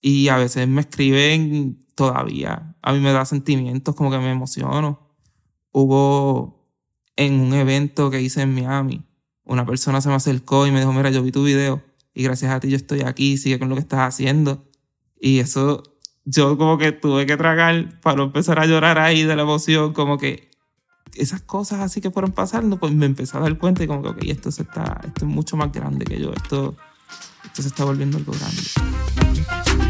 Y a veces me escriben todavía. A mí me da sentimientos, como que me emociono. Hubo en un evento que hice en Miami, una persona se me acercó y me dijo, mira, yo vi tu video y gracias a ti yo estoy aquí, sigue con lo que estás haciendo. Y eso yo como que tuve que tragar para empezar a llorar ahí de la emoción, como que esas cosas así que fueron pasando, pues me empecé a dar cuenta y como que, ok, esto, se está, esto es mucho más grande que yo, esto, esto se está volviendo algo grande.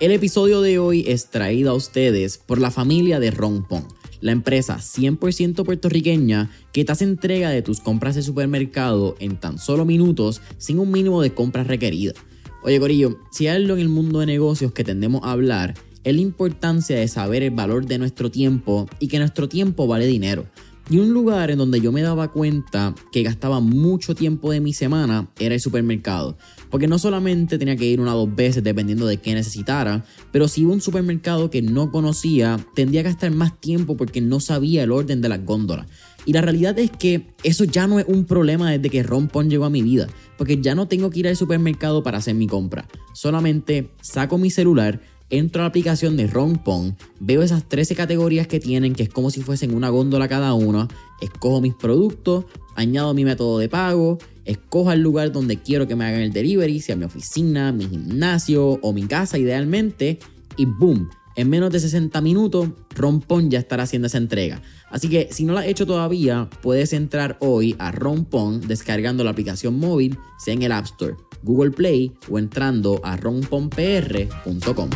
El episodio de hoy es traído a ustedes por la familia de Rompon, la empresa 100% puertorriqueña que te hace entrega de tus compras de supermercado en tan solo minutos sin un mínimo de compras requeridas. Oye Corillo, si hay algo en el mundo de negocios que tendemos a hablar es la importancia de saber el valor de nuestro tiempo y que nuestro tiempo vale dinero. Y un lugar en donde yo me daba cuenta que gastaba mucho tiempo de mi semana era el supermercado. Porque no solamente tenía que ir una o dos veces dependiendo de qué necesitara, pero si iba a un supermercado que no conocía, tendría que gastar más tiempo porque no sabía el orden de las góndolas. Y la realidad es que eso ya no es un problema desde que Rompon llegó a mi vida, porque ya no tengo que ir al supermercado para hacer mi compra. Solamente saco mi celular, entro a la aplicación de Rompon, veo esas 13 categorías que tienen, que es como si fuesen una góndola cada una, escojo mis productos, añado mi método de pago, escojo el lugar donde quiero que me hagan el delivery, sea mi oficina, mi gimnasio o mi casa idealmente, y boom, en menos de 60 minutos, Rompon ya estará haciendo esa entrega. Así que si no la has hecho todavía, puedes entrar hoy a Rompon descargando la aplicación móvil, sea en el App Store, Google Play o entrando a romponpr.com.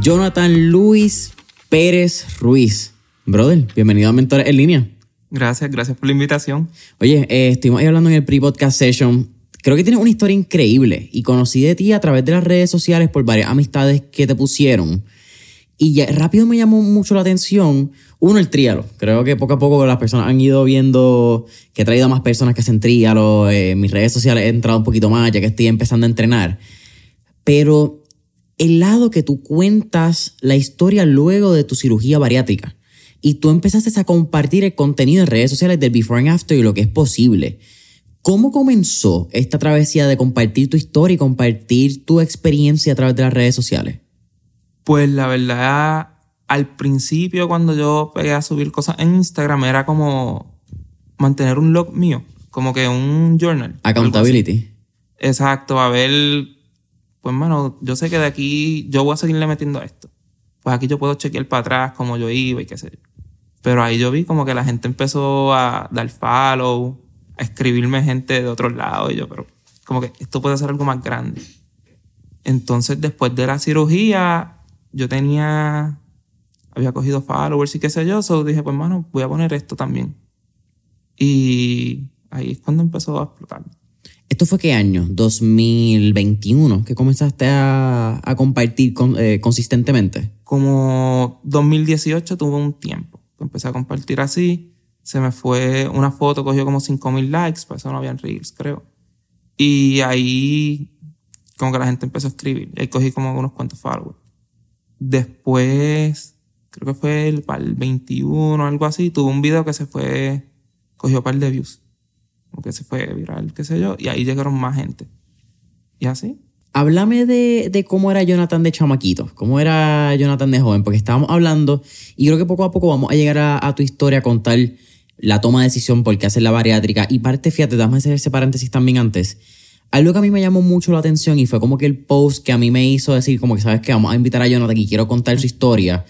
Jonathan Luis Pérez Ruiz. Brother, bienvenido a Mentores en línea. Gracias, gracias por la invitación. Oye, eh, estuvimos ahí hablando en el pre-podcast session. Creo que tienes una historia increíble y conocí de ti a través de las redes sociales por varias amistades que te pusieron. Y ya, rápido me llamó mucho la atención, uno, el tríalo. Creo que poco a poco las personas han ido viendo que he traído a más personas que hacen tríalo. Eh, en mis redes sociales he entrado un poquito más ya que estoy empezando a entrenar. Pero el lado que tú cuentas la historia luego de tu cirugía bariátrica y tú empezaste a compartir el contenido en redes sociales del before and after y lo que es posible. ¿Cómo comenzó esta travesía de compartir tu historia y compartir tu experiencia a través de las redes sociales? Pues la verdad, al principio cuando yo pegué a subir cosas en Instagram era como mantener un log mío, como que un journal. Accountability. Exacto, a ver, pues bueno, yo sé que de aquí yo voy a seguirle metiendo esto. Pues aquí yo puedo chequear para atrás como yo iba y qué sé yo. Pero ahí yo vi como que la gente empezó a dar follow, a escribirme gente de otros lados y yo, pero como que esto puede ser algo más grande. Entonces después de la cirugía yo tenía, había cogido followers y qué sé yo, so dije, pues mano, voy a poner esto también. Y ahí es cuando empezó a explotar. ¿Esto fue qué año? 2021, que comenzaste a, a compartir eh, consistentemente. Como 2018 tuvo un tiempo. Empecé a compartir así. Se me fue una foto, cogió como 5000 likes, pues eso no habían reels, creo. Y ahí como que la gente empezó a escribir. Y ahí cogí como unos cuantos followers. Después, creo que fue el, para el 21 o algo así, tuvo un video que se fue, cogió un par de views. Como que se fue viral, qué sé yo, y ahí llegaron más gente. Y así. Háblame de, de, cómo era Jonathan de chamaquito, cómo era Jonathan de joven, porque estábamos hablando y creo que poco a poco vamos a llegar a, tu historia a contar la toma de decisión por qué hacer la bariátrica. Y parte, fíjate, dame hacer ese paréntesis también antes. Algo que a mí me llamó mucho la atención y fue como que el post que a mí me hizo decir como que sabes que vamos a invitar a Jonathan y quiero contar su historia,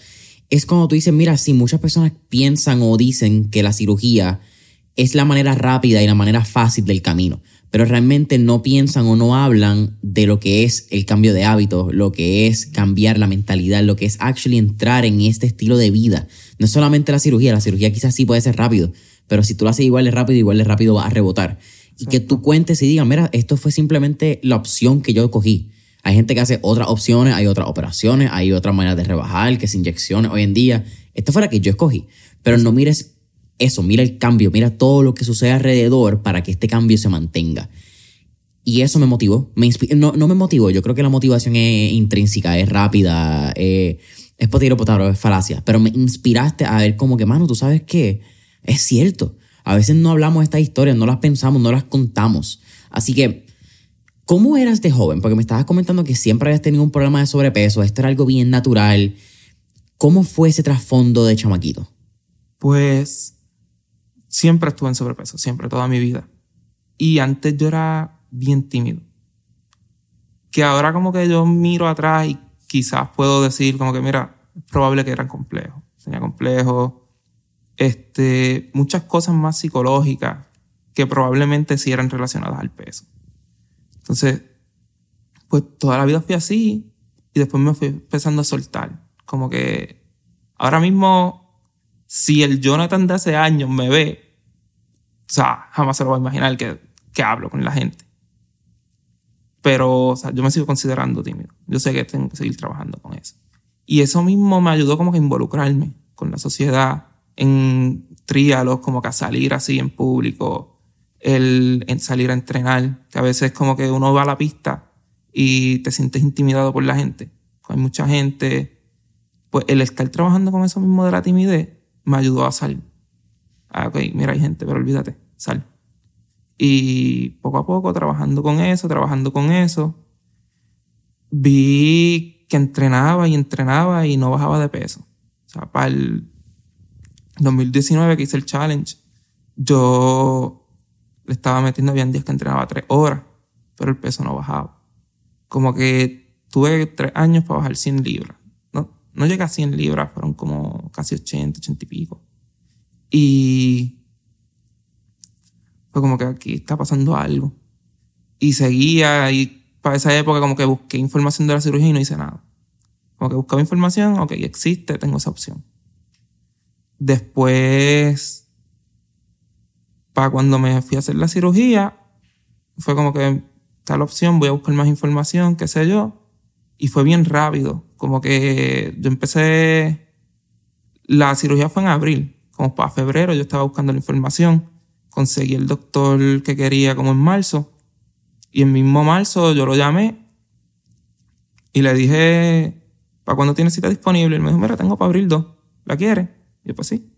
es cuando tú dices, mira, si muchas personas piensan o dicen que la cirugía es la manera rápida y la manera fácil del camino, pero realmente no piensan o no hablan de lo que es el cambio de hábitos, lo que es cambiar la mentalidad, lo que es actually entrar en este estilo de vida. No es solamente la cirugía, la cirugía quizás sí puede ser rápido, pero si tú lo haces igual de rápido, igual de rápido va a rebotar y que tú cuentes y digas, mira, esto fue simplemente la opción que yo cogí. Hay gente que hace otras opciones, hay otras operaciones, hay otras maneras de rebajar, que es inyecciones. Hoy en día, esta fue la que yo escogí. Pero no mires eso, mira el cambio, mira todo lo que sucede alrededor para que este cambio se mantenga. Y eso me motivó. Me no, no, me motivó, yo creo que la motivación es intrínseca, es rápida, eh, es potiro potaro, es falacia. Pero me inspiraste a ver como que, mano, tú sabes que es cierto. A veces no hablamos estas historias, no las pensamos, no las contamos. Así que, ¿cómo eras de joven? Porque me estabas comentando que siempre habías tenido un problema de sobrepeso, esto era algo bien natural. ¿Cómo fue ese trasfondo de chamaquito? Pues siempre estuve en sobrepeso, siempre, toda mi vida. Y antes yo era bien tímido. Que ahora como que yo miro atrás y quizás puedo decir como que, mira, es probable que eran complejos. Tenía complejos, este, muchas cosas más psicológicas que probablemente sí eran relacionadas al peso. Entonces, pues toda la vida fui así y después me fui empezando a soltar. Como que ahora mismo si el Jonathan de hace años me ve, o sea, jamás se lo va a imaginar que, que hablo con la gente. Pero, o sea, yo me sigo considerando tímido. Yo sé que tengo que seguir trabajando con eso. Y eso mismo me ayudó como que a involucrarme con la sociedad en tríalos, como que a salir así en público, el en salir a entrenar, que a veces como que uno va a la pista y te sientes intimidado por la gente. Hay mucha gente. Pues el estar trabajando con eso mismo de la timidez me ayudó a salir. Ah, ok, mira, hay gente, pero olvídate, sal. Y poco a poco, trabajando con eso, trabajando con eso, vi que entrenaba y entrenaba y no bajaba de peso. O sea, para el 2019 que hice el challenge, yo le estaba metiendo, bien días que entrenaba tres horas, pero el peso no bajaba. Como que tuve tres años para bajar 100 libras no llegué a 100 libras, fueron como casi 80, 80 y pico. Y fue como que aquí está pasando algo. Y seguía y para esa época como que busqué información de la cirugía y no hice nada. Como que buscaba información, ok, existe, tengo esa opción. Después, para cuando me fui a hacer la cirugía, fue como que la opción, voy a buscar más información, qué sé yo. Y fue bien rápido. Como que yo empecé, la cirugía fue en abril, como para febrero yo estaba buscando la información, conseguí el doctor que quería como en marzo. Y en mismo marzo yo lo llamé y le dije, ¿para cuándo tiene cita disponible? Y me dijo, mira, tengo para abril 2, ¿la quiere? Y yo, pues sí.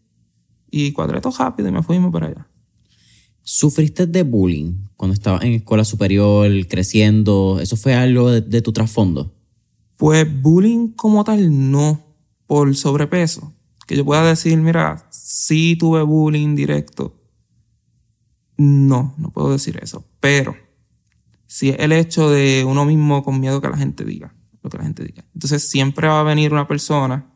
Y cuadré todo rápido y me fuimos para allá. ¿Sufriste de bullying cuando estabas en escuela superior, creciendo? ¿Eso fue algo de tu trasfondo? Pues bullying como tal no, por sobrepeso. Que yo pueda decir, mira, sí tuve bullying directo. No, no puedo decir eso. Pero si es el hecho de uno mismo con miedo que la gente diga, lo que la gente diga. Entonces siempre va a venir una persona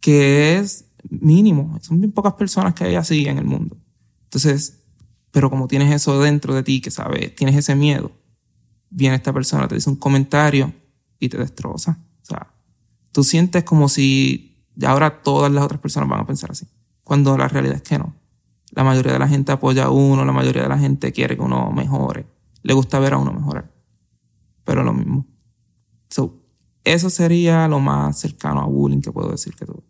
que es mínimo. Son bien pocas personas que hay así en el mundo. Entonces, pero como tienes eso dentro de ti, que sabes, tienes ese miedo, viene esta persona, te dice un comentario y te destroza. O sea, tú sientes como si ahora todas las otras personas van a pensar así, cuando la realidad es que no. La mayoría de la gente apoya a uno, la mayoría de la gente quiere que uno mejore, le gusta ver a uno mejorar, pero lo mismo. So, eso sería lo más cercano a bullying que puedo decir que tuve.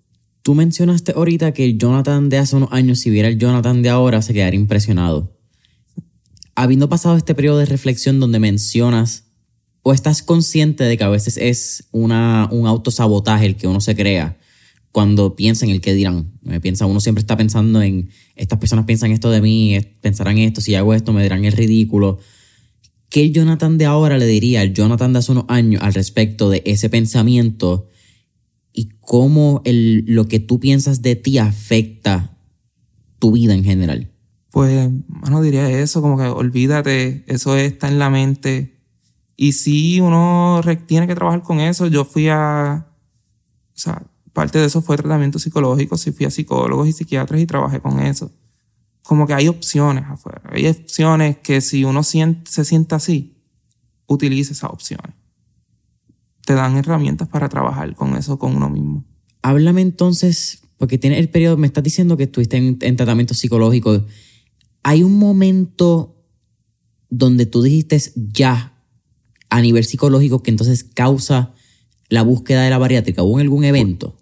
Tú mencionaste ahorita que el Jonathan de hace unos años, si viera el Jonathan de ahora, se quedaría impresionado. Habiendo pasado este periodo de reflexión donde mencionas o estás consciente de que a veces es una, un autosabotaje el que uno se crea cuando piensa en el que dirán. Me piensa, uno siempre está pensando en, estas personas piensan esto de mí, pensarán esto, si hago esto me dirán el ridículo. ¿Qué el Jonathan de ahora le diría al Jonathan de hace unos años al respecto de ese pensamiento y cómo el, lo que tú piensas de ti afecta tu vida en general? Pues, no diría eso, como que olvídate, eso está en la mente, y si uno tiene que trabajar con eso. Yo fui a, o sea, parte de eso fue tratamiento psicológico, sí fui a psicólogos y psiquiatras y trabajé con eso. Como que hay opciones afuera, hay opciones que si uno siente, se siente así, utilice esas opciones. Te dan herramientas para trabajar con eso con uno mismo. Háblame entonces, porque tienes el periodo, me estás diciendo que estuviste en, en tratamiento psicológico. ¿Hay un momento donde tú dijiste ya, a nivel psicológico que entonces causa la búsqueda de la bariátrica? ¿Hubo algún evento?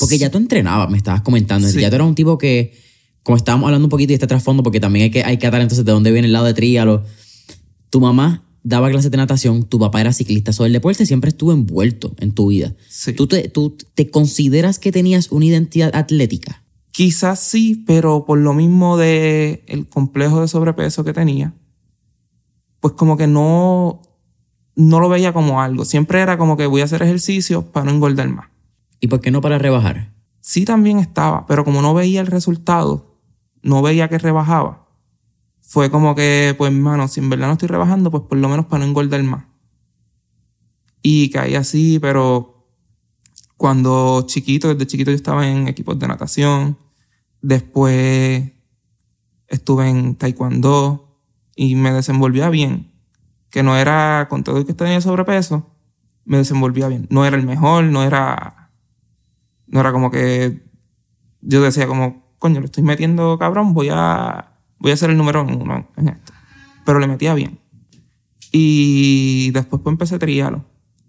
Porque ya tú entrenabas, me estabas comentando. Ya tú eras un tipo que, como estábamos hablando un poquito de este trasfondo, porque también hay que, hay que atar entonces de dónde viene el lado de tríalo. Tu mamá daba clases de natación, tu papá era ciclista, so el deporte siempre estuvo envuelto en tu vida. ¿Tú, te, ¿Tú te consideras que tenías una identidad atlética? Quizás sí, pero por lo mismo de el complejo de sobrepeso que tenía, pues como que no, no lo veía como algo. Siempre era como que voy a hacer ejercicio para no engordar más. ¿Y por qué no para rebajar? Sí también estaba, pero como no veía el resultado, no veía que rebajaba, fue como que, pues, mano, si en verdad no estoy rebajando, pues por lo menos para no engordar más. Y caí así, pero cuando chiquito, desde chiquito yo estaba en equipos de natación, después estuve en taekwondo y me desenvolvía bien. Que no era, con todo el que tenía sobrepeso, me desenvolvía bien. No era el mejor, no era, no era como que yo decía como, coño, le estoy metiendo cabrón, voy a voy a ser el número uno en esto. Pero le metía bien. Y después pues empecé a triarlo.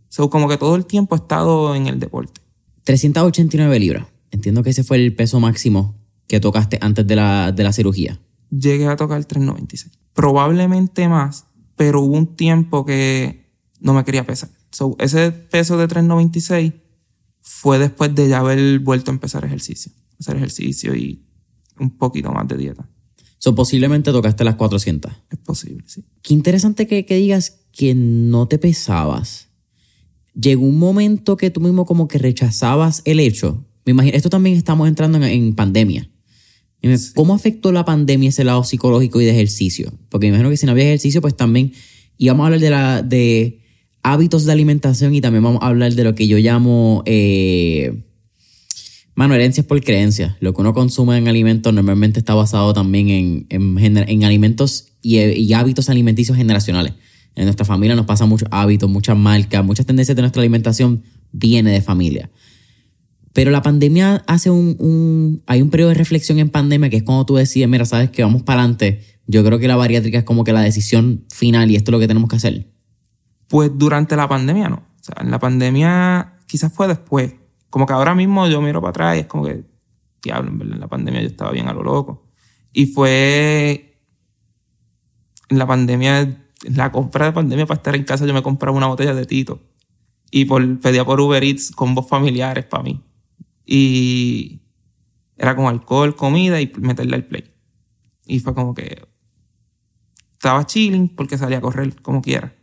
So, como que todo el tiempo he estado en el deporte. 389 libras. Entiendo que ese fue el peso máximo que tocaste antes de la, de la cirugía. Llegué a tocar 396. Probablemente más, pero hubo un tiempo que no me quería pesar. So, ese peso de 396 fue después de ya haber vuelto a empezar ejercicio. Hacer ejercicio y un poquito más de dieta. So, posiblemente tocaste las 400. Es posible, sí. Qué interesante que, digas que no te pesabas. Llegó un momento que tú mismo como que rechazabas el hecho. Me imagino, esto también estamos entrando en, pandemia. ¿Cómo afectó la pandemia ese lado psicológico y de ejercicio? Porque me imagino que si no había ejercicio, pues también íbamos a hablar de, la, de hábitos de alimentación y también vamos a hablar de lo que yo llamo eh, Mano, herencias por creencias. Lo que uno consume en alimentos normalmente está basado también en, en, alimentos y, hábitos alimenticios generacionales. En nuestra familia nos pasa muchos hábitos, muchas marcas, muchas tendencias de nuestra alimentación viene de familia. Pero la pandemia hace un, Hay un periodo de reflexión en pandemia que es cuando tú decides, mira, sabes que vamos para adelante. Yo creo que la bariátrica es como que la decisión final y esto es lo que tenemos que hacer. Pues durante la pandemia no. O sea, en la pandemia quizás fue después como que ahora mismo yo miro para atrás y es como que, diablo, en en la pandemia yo estaba bien a lo loco. Y fue en la pandemia, la compra de pandemia para estar en casa, yo me compraba una botella de Tito. Y pedía por Uber Eats combos familiares para mí. Y era como alcohol, comida y meterle al play. Y fue como que estaba chilling porque salía a correr como quiera.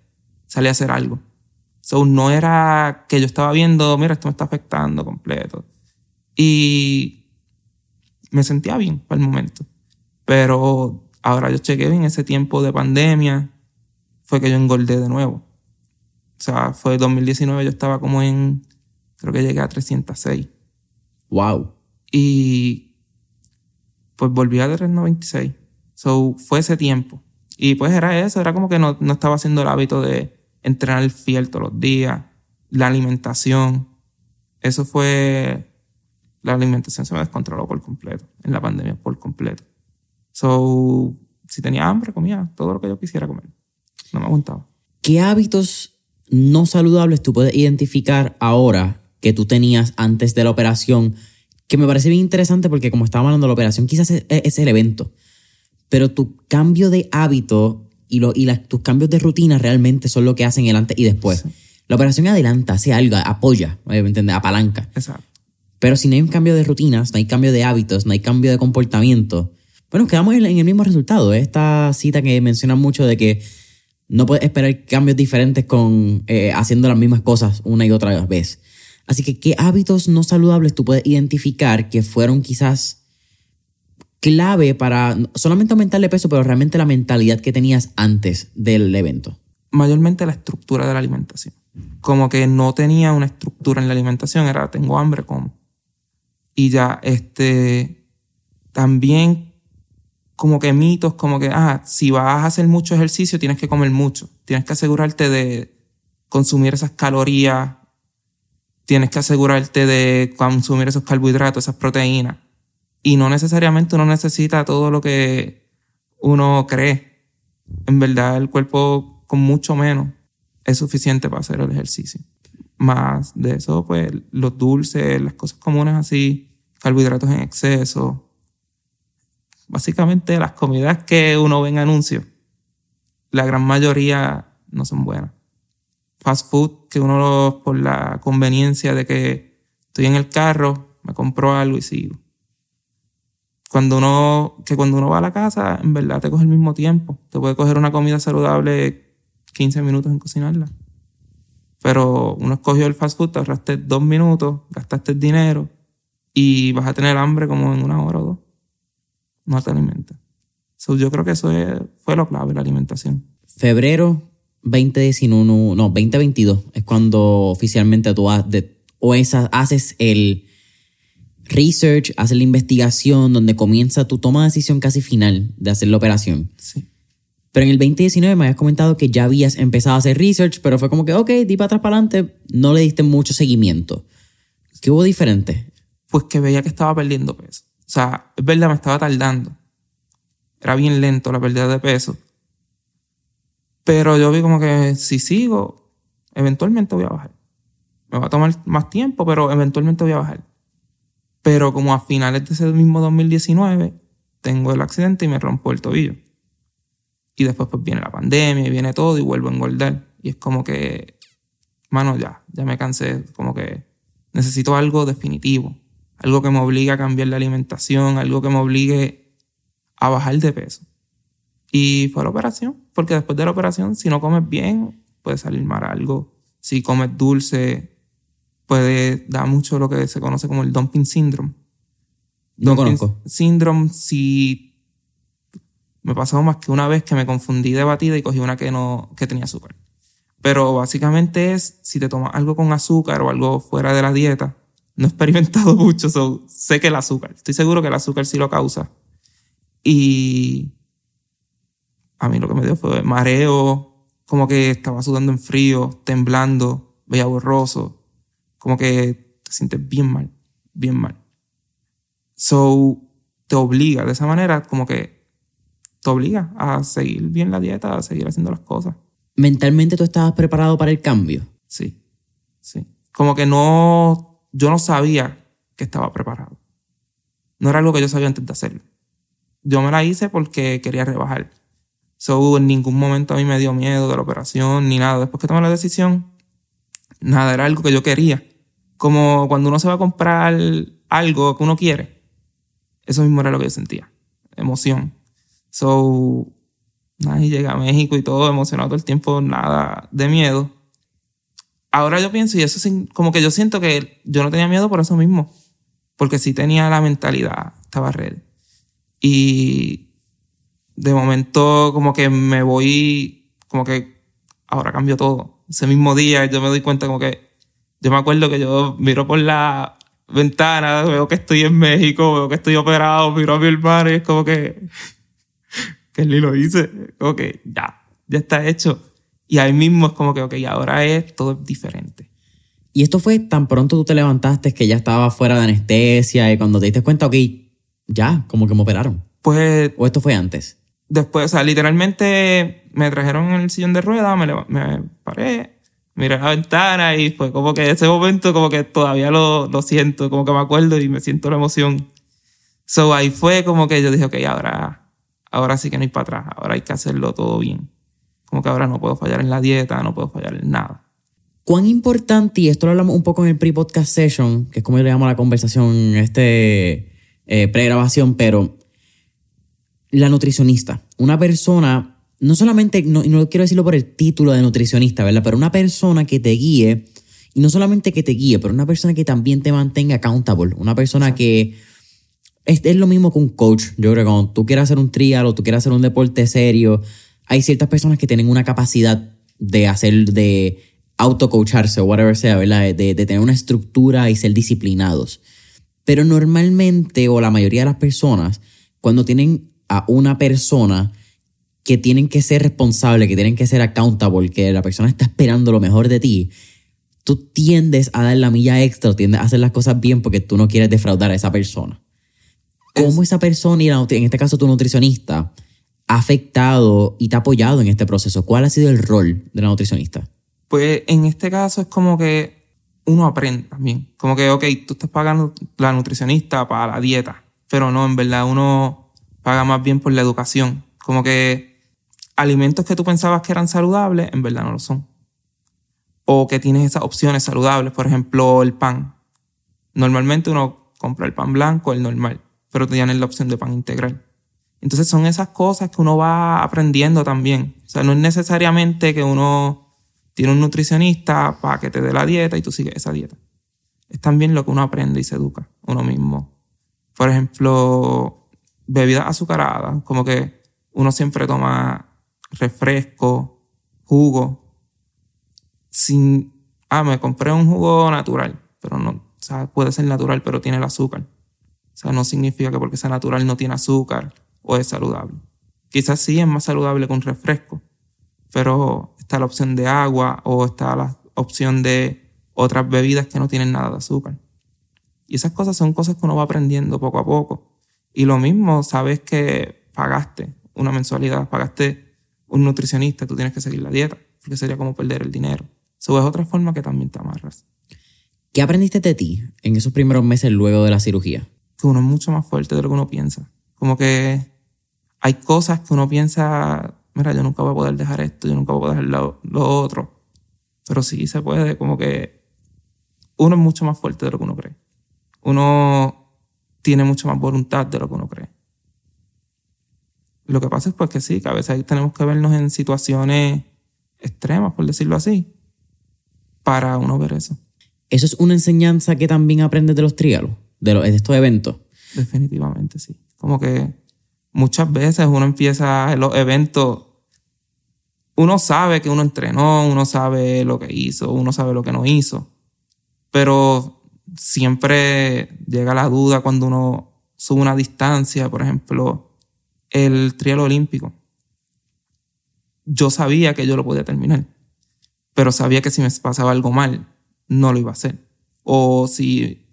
Salía a hacer algo. So, no era que yo estaba viendo, mira, esto me está afectando completo. Y me sentía bien para el momento. Pero ahora yo chequé en ese tiempo de pandemia, fue que yo engordé de nuevo. O sea, fue 2019, yo estaba como en, creo que llegué a 306. Wow. Y pues volví a 396. So, fue ese tiempo. Y pues era eso, era como que no, no estaba haciendo el hábito de entrenar fiel todos los días, la alimentación. Eso fue. La alimentación se me descontroló por completo, en la pandemia por completo. So, si tenía hambre, comía todo lo que yo quisiera comer. No me aguantaba. ¿Qué hábitos no saludables tú puedes identificar ahora que tú tenías antes de la operación? Que me parece bien interesante porque como estábamos hablando de la operación, quizás es el evento, pero tu cambio de hábito y, lo, y tus cambios de rutina realmente son lo que hacen el antes y después. La operación adelanta, hace algo, apoya, ¿me entiendes? Apalanca. Exacto. Pero si no hay un cambio de rutinas, no hay cambio de hábitos, no hay cambio de comportamiento, bueno, quedamos en, el mismo resultado. Esta cita que menciona mucho de que no puedes esperar cambios diferentes con eh, haciendo las mismas cosas una y otra vez. Así que, ¿qué hábitos no saludables tú puedes identificar que fueron quizás clave para solamente aumentarle peso, pero realmente la mentalidad que tenías antes del evento? Mayormente la estructura de la alimentación. Como que no tenía una estructura en la alimentación, era tengo hambre, como. Y ya, este, también como que mitos, como que, ah, si vas a hacer mucho ejercicio, tienes que comer mucho. Tienes que asegurarte de consumir esas calorías, tienes que asegurarte de consumir esos carbohidratos, esas proteínas. Y no necesariamente uno necesita todo lo que uno cree. En verdad, el cuerpo con mucho menos es suficiente para hacer el ejercicio. Más de eso, pues los dulces, las cosas comunes así, carbohidratos en exceso. Básicamente las comidas que uno ve en anuncios, la gran mayoría no son buenas. Fast food, que uno por la conveniencia de que estoy en el carro, me compro algo y sigo. Cuando uno, que cuando uno va a la casa, en verdad te coge el mismo tiempo. Te puede coger una comida saludable 15 minutos en cocinarla. Pero uno escogió el fast food, te ahorraste dos minutos, gastaste el dinero y vas a tener hambre como en una hora o dos. No te alimentas. yo creo que eso fue lo clave, la alimentación. Febrero 2019, no, 2022 es cuando oficialmente tú o haces el research, haces la investigación, donde comienza tu toma de decisión casi final de hacer la operación. Sí. Pero en el 2019 me habías comentado que ya habías empezado a hacer research, pero fue como que, ok, di para atrás para adelante, no le diste mucho seguimiento. ¿Qué hubo diferente? Pues que veía que estaba perdiendo peso. O sea, es verdad, me estaba tardando. Era bien lento la pérdida de peso. Pero yo vi como que si sigo, eventualmente voy a bajar. Me va a tomar más tiempo, pero eventualmente voy a bajar. Pero como a finales de ese mismo 2019, tengo el accidente y me rompo el tobillo. Y después pues viene la pandemia y viene todo y vuelvo a engordar. Y es como que, mano, ya, ya me cansé, como que necesito algo definitivo, algo que me obligue a cambiar la alimentación, algo que me obligue a bajar de peso. Y fue la operación, porque después de la operación, si no comes bien, puede salir mal algo. Si comes dulce, puede dar mucho lo que se conoce como el dumping syndrome. No conozco. Syndrome, si me pasó más que una vez que me confundí de batida y cogí una que no, que tenía azúcar. Pero básicamente es, si te tomas algo con azúcar o algo fuera de la dieta, no he experimentado mucho, sé que el azúcar, estoy seguro que el azúcar sí lo causa. Y a mí lo que me dio fue mareo, como que estaba sudando en frío, temblando, veía borroso, como que te sientes bien mal, bien mal. So, te obliga de esa manera como que te obliga a seguir bien la dieta, a seguir haciendo las cosas. ¿Mentalmente tú estabas preparado para el cambio? Sí, sí. Como que no, yo no sabía que estaba preparado. No era algo que yo sabía antes de hacerlo. Yo me la hice porque quería rebajar. So, en ningún momento a mí me dio miedo de la operación ni nada. Después que tomé la decisión, nada, era algo que yo quería. Como cuando uno se va a comprar algo que uno quiere. Eso mismo era lo que yo sentía. Emoción. So, nada, y llegué a México y todo emocionado todo el tiempo, nada de miedo. Ahora yo pienso, y eso como que yo siento que yo no tenía miedo por eso mismo, porque sí tenía la mentalidad, estaba ready. Y de momento como que me voy, como que ahora cambió todo. Ese mismo día yo me doy cuenta como que, yo me acuerdo que yo miro por la ventana, veo que estoy en México, veo que estoy operado, miro a mi hermano y es como que que él lo dice, como que ya, ya está hecho. Y ahí mismo es como que, ok, ahora es todo diferente. Y esto fue tan pronto tú te levantaste que ya estaba fuera de anestesia y cuando te diste cuenta, ok, ya, como que me operaron. Pues... ¿O esto fue antes? Después, o sea, literalmente me trajeron el sillón de ruedas, me, me paré, miré la ventana y fue como que ese momento como que todavía lo, lo siento, como que me acuerdo y me siento la emoción. So ahí fue como que yo dije, ok, ahora ahora sí que no hay para atrás, ahora hay que hacerlo todo bien. Como que ahora no puedo fallar en la dieta, no puedo fallar en nada. ¿Cuán importante, y esto lo hablamos un poco en el pre-podcast session, que es como le llamo la conversación, este eh, pre-grabación, pero la nutricionista, una persona, no solamente, no, no quiero decirlo por el título de nutricionista, ¿verdad? Pero una persona que te guíe, y no solamente que te guíe, pero una persona que también te mantenga accountable, una persona que es, lo mismo que un coach. Yo creo que cuando tú quieras hacer un trial o tú quieras hacer un deporte serio, hay ciertas personas que tienen una capacidad de hacer, de auto-coacharse o whatever sea, ¿verdad? De, de, tener una estructura y ser disciplinados. Pero normalmente, o la mayoría de las personas, cuando tienen a una persona que tienen que ser responsable, que tienen que ser accountable, que la persona está esperando lo mejor de ti, tú tiendes a dar la milla extra, tiendes a hacer las cosas bien porque tú no quieres defraudar a esa persona cómo esa persona, y en este caso tu nutricionista, ha afectado y te ha apoyado en este proceso. ¿Cuál ha sido el rol de la nutricionista? Pues en este caso es como que uno aprende también. Como que, ok, tú estás pagando la nutricionista para la dieta, pero no, en verdad uno paga más bien por la educación. Como que alimentos que tú pensabas que eran saludables, en verdad no lo son. O que tienes esas opciones saludables, por ejemplo, el pan. Normalmente uno compra el pan blanco, el normal, pero tienes la opción de pan integral. Entonces son esas cosas que uno va aprendiendo también. O sea, no es necesariamente que uno tiene un nutricionista para que te dé la dieta y tú sigues esa dieta. Es también lo que uno aprende y se educa uno mismo. Por ejemplo, bebidas azucaradas, como que uno siempre toma refresco, jugo, sin, ah, me compré un jugo natural, pero no, o sea, puede ser natural, pero tiene el azúcar. O sea, no significa que porque sea natural no tiene azúcar o es saludable. Quizás sí es más saludable que un refresco, pero está la opción de agua o está la opción de otras bebidas que no tienen nada de azúcar. Y esas cosas son cosas que uno va aprendiendo poco a poco. Y lo mismo, sabes que pagaste una mensualidad, pagaste un nutricionista, tú tienes que seguir la dieta, porque sería como perder el dinero. Eso es otra forma que también te amarras. ¿Qué aprendiste de ti en esos primeros meses luego de la cirugía? Que uno es mucho más fuerte de lo que uno piensa. Como que hay cosas que uno piensa, mira, yo nunca voy a poder dejar esto, yo nunca voy a poder dejar lo, otro. Pero sí se puede, como que uno es mucho más fuerte de lo que uno cree. Uno tiene mucho más voluntad de lo que uno cree. Lo que pasa es pues que sí, que a veces tenemos que vernos en situaciones extremas, por decirlo así, para uno ver eso. ¿Eso es una enseñanza que también aprendes de los triálogos, de, de estos eventos? Definitivamente, sí. Como que muchas veces uno empieza en los eventos, uno sabe que uno entrenó, uno sabe lo que hizo, uno sabe lo que no hizo, pero siempre llega la duda cuando uno sube una distancia, por ejemplo, el trial olímpico. Yo sabía que yo lo podía terminar, pero sabía que si me pasaba algo mal, no lo iba a hacer. O si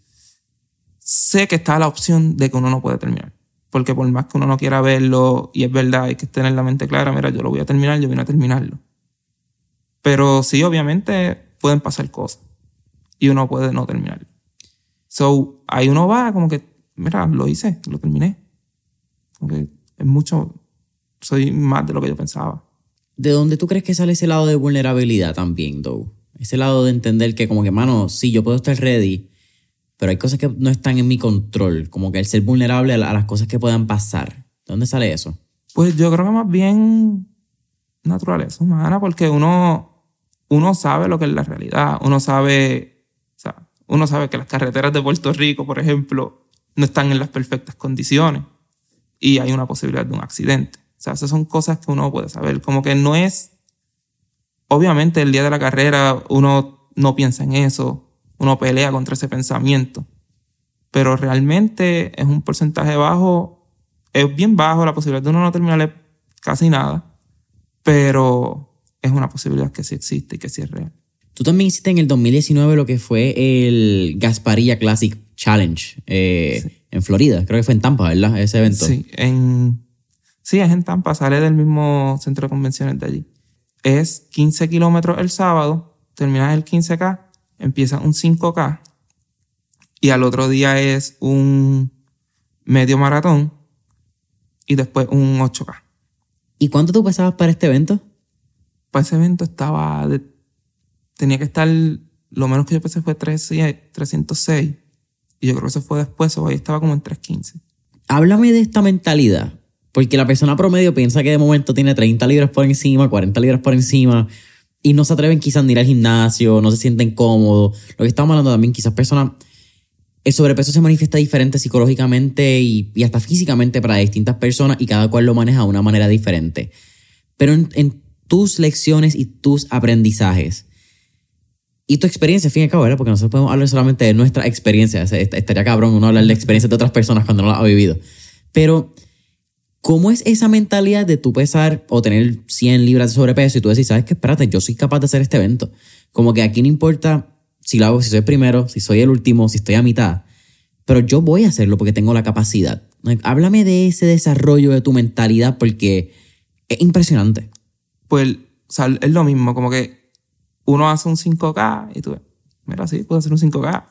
sé que está la opción de que uno no puede terminar porque por más que uno no quiera verlo, y es verdad, hay que tener la mente clara, mira, yo lo voy a terminar, yo vine a terminarlo. Pero sí, obviamente pueden pasar cosas y uno puede no terminarlo. So, ahí uno va como que, mira, lo hice, lo terminé. Porque es mucho, soy más de lo que yo pensaba. ¿De dónde tú crees que sale ese lado de vulnerabilidad también, Doug? Ese lado de entender que como que, mano, sí, yo puedo estar ready, pero hay cosas que no están en mi control, como que el ser vulnerable a las cosas que puedan pasar. ¿De dónde sale eso? Pues yo creo que más bien naturaleza humana, porque uno, uno sabe lo que es la realidad, uno sabe, o sea, uno sabe que las carreteras de Puerto Rico, por ejemplo, no están en las perfectas condiciones y hay una posibilidad de un accidente. O sea, esas son cosas que uno puede saber. Como que no es, obviamente el día de la carrera uno no piensa en eso, uno pelea contra ese pensamiento. Pero realmente es un porcentaje bajo, es bien bajo, la posibilidad de uno no terminar casi nada, pero es una posibilidad que sí existe y que sí es real. Tú también hiciste en el 2019 lo que fue el Gasparilla Classic Challenge eh, en Florida, creo que fue en Tampa, ¿verdad? Ese evento. Sí, en, sí, es en Tampa, sale del mismo centro de convenciones de allí. Es 15 kilómetros el sábado, terminas el 15K empieza un 5K y al otro día es un medio maratón y después un 8K. ¿Y cuánto tú pesabas para este evento? Para ese evento estaba, tenía que estar, lo menos que yo pesé fue 306 y yo creo que eso fue después, o ahí estaba como en 315. Háblame de esta mentalidad, porque la persona promedio piensa que de momento tiene 30 libras por encima, 40 libras por encima, y no se atreven quizás a ir al gimnasio, no se sienten cómodos. Lo que estamos hablando también, quizás personas, el sobrepeso se manifiesta diferente psicológicamente y, hasta físicamente para distintas personas y cada cual lo maneja de una manera diferente. Pero en, tus lecciones y tus aprendizajes y tu experiencia, al fin y cabo, ¿verdad? Porque nosotros podemos hablar solamente de nuestra experiencia. Estaría cabrón uno hablar de experiencias de otras personas cuando no las ha vivido. Pero ¿Cómo es esa mentalidad de tú pesar o tener 100 libras de sobrepeso y tú decís, sabes que espérate, yo soy capaz de hacer este evento? Como que aquí no importa si lo hago, si soy primero, si soy el último, si estoy a mitad, pero yo voy a hacerlo porque tengo la capacidad. Háblame de ese desarrollo de tu mentalidad porque es impresionante. Pues, o sea, es lo mismo, como que uno hace un 5K y tú mira, sí, puedo hacer un 5K.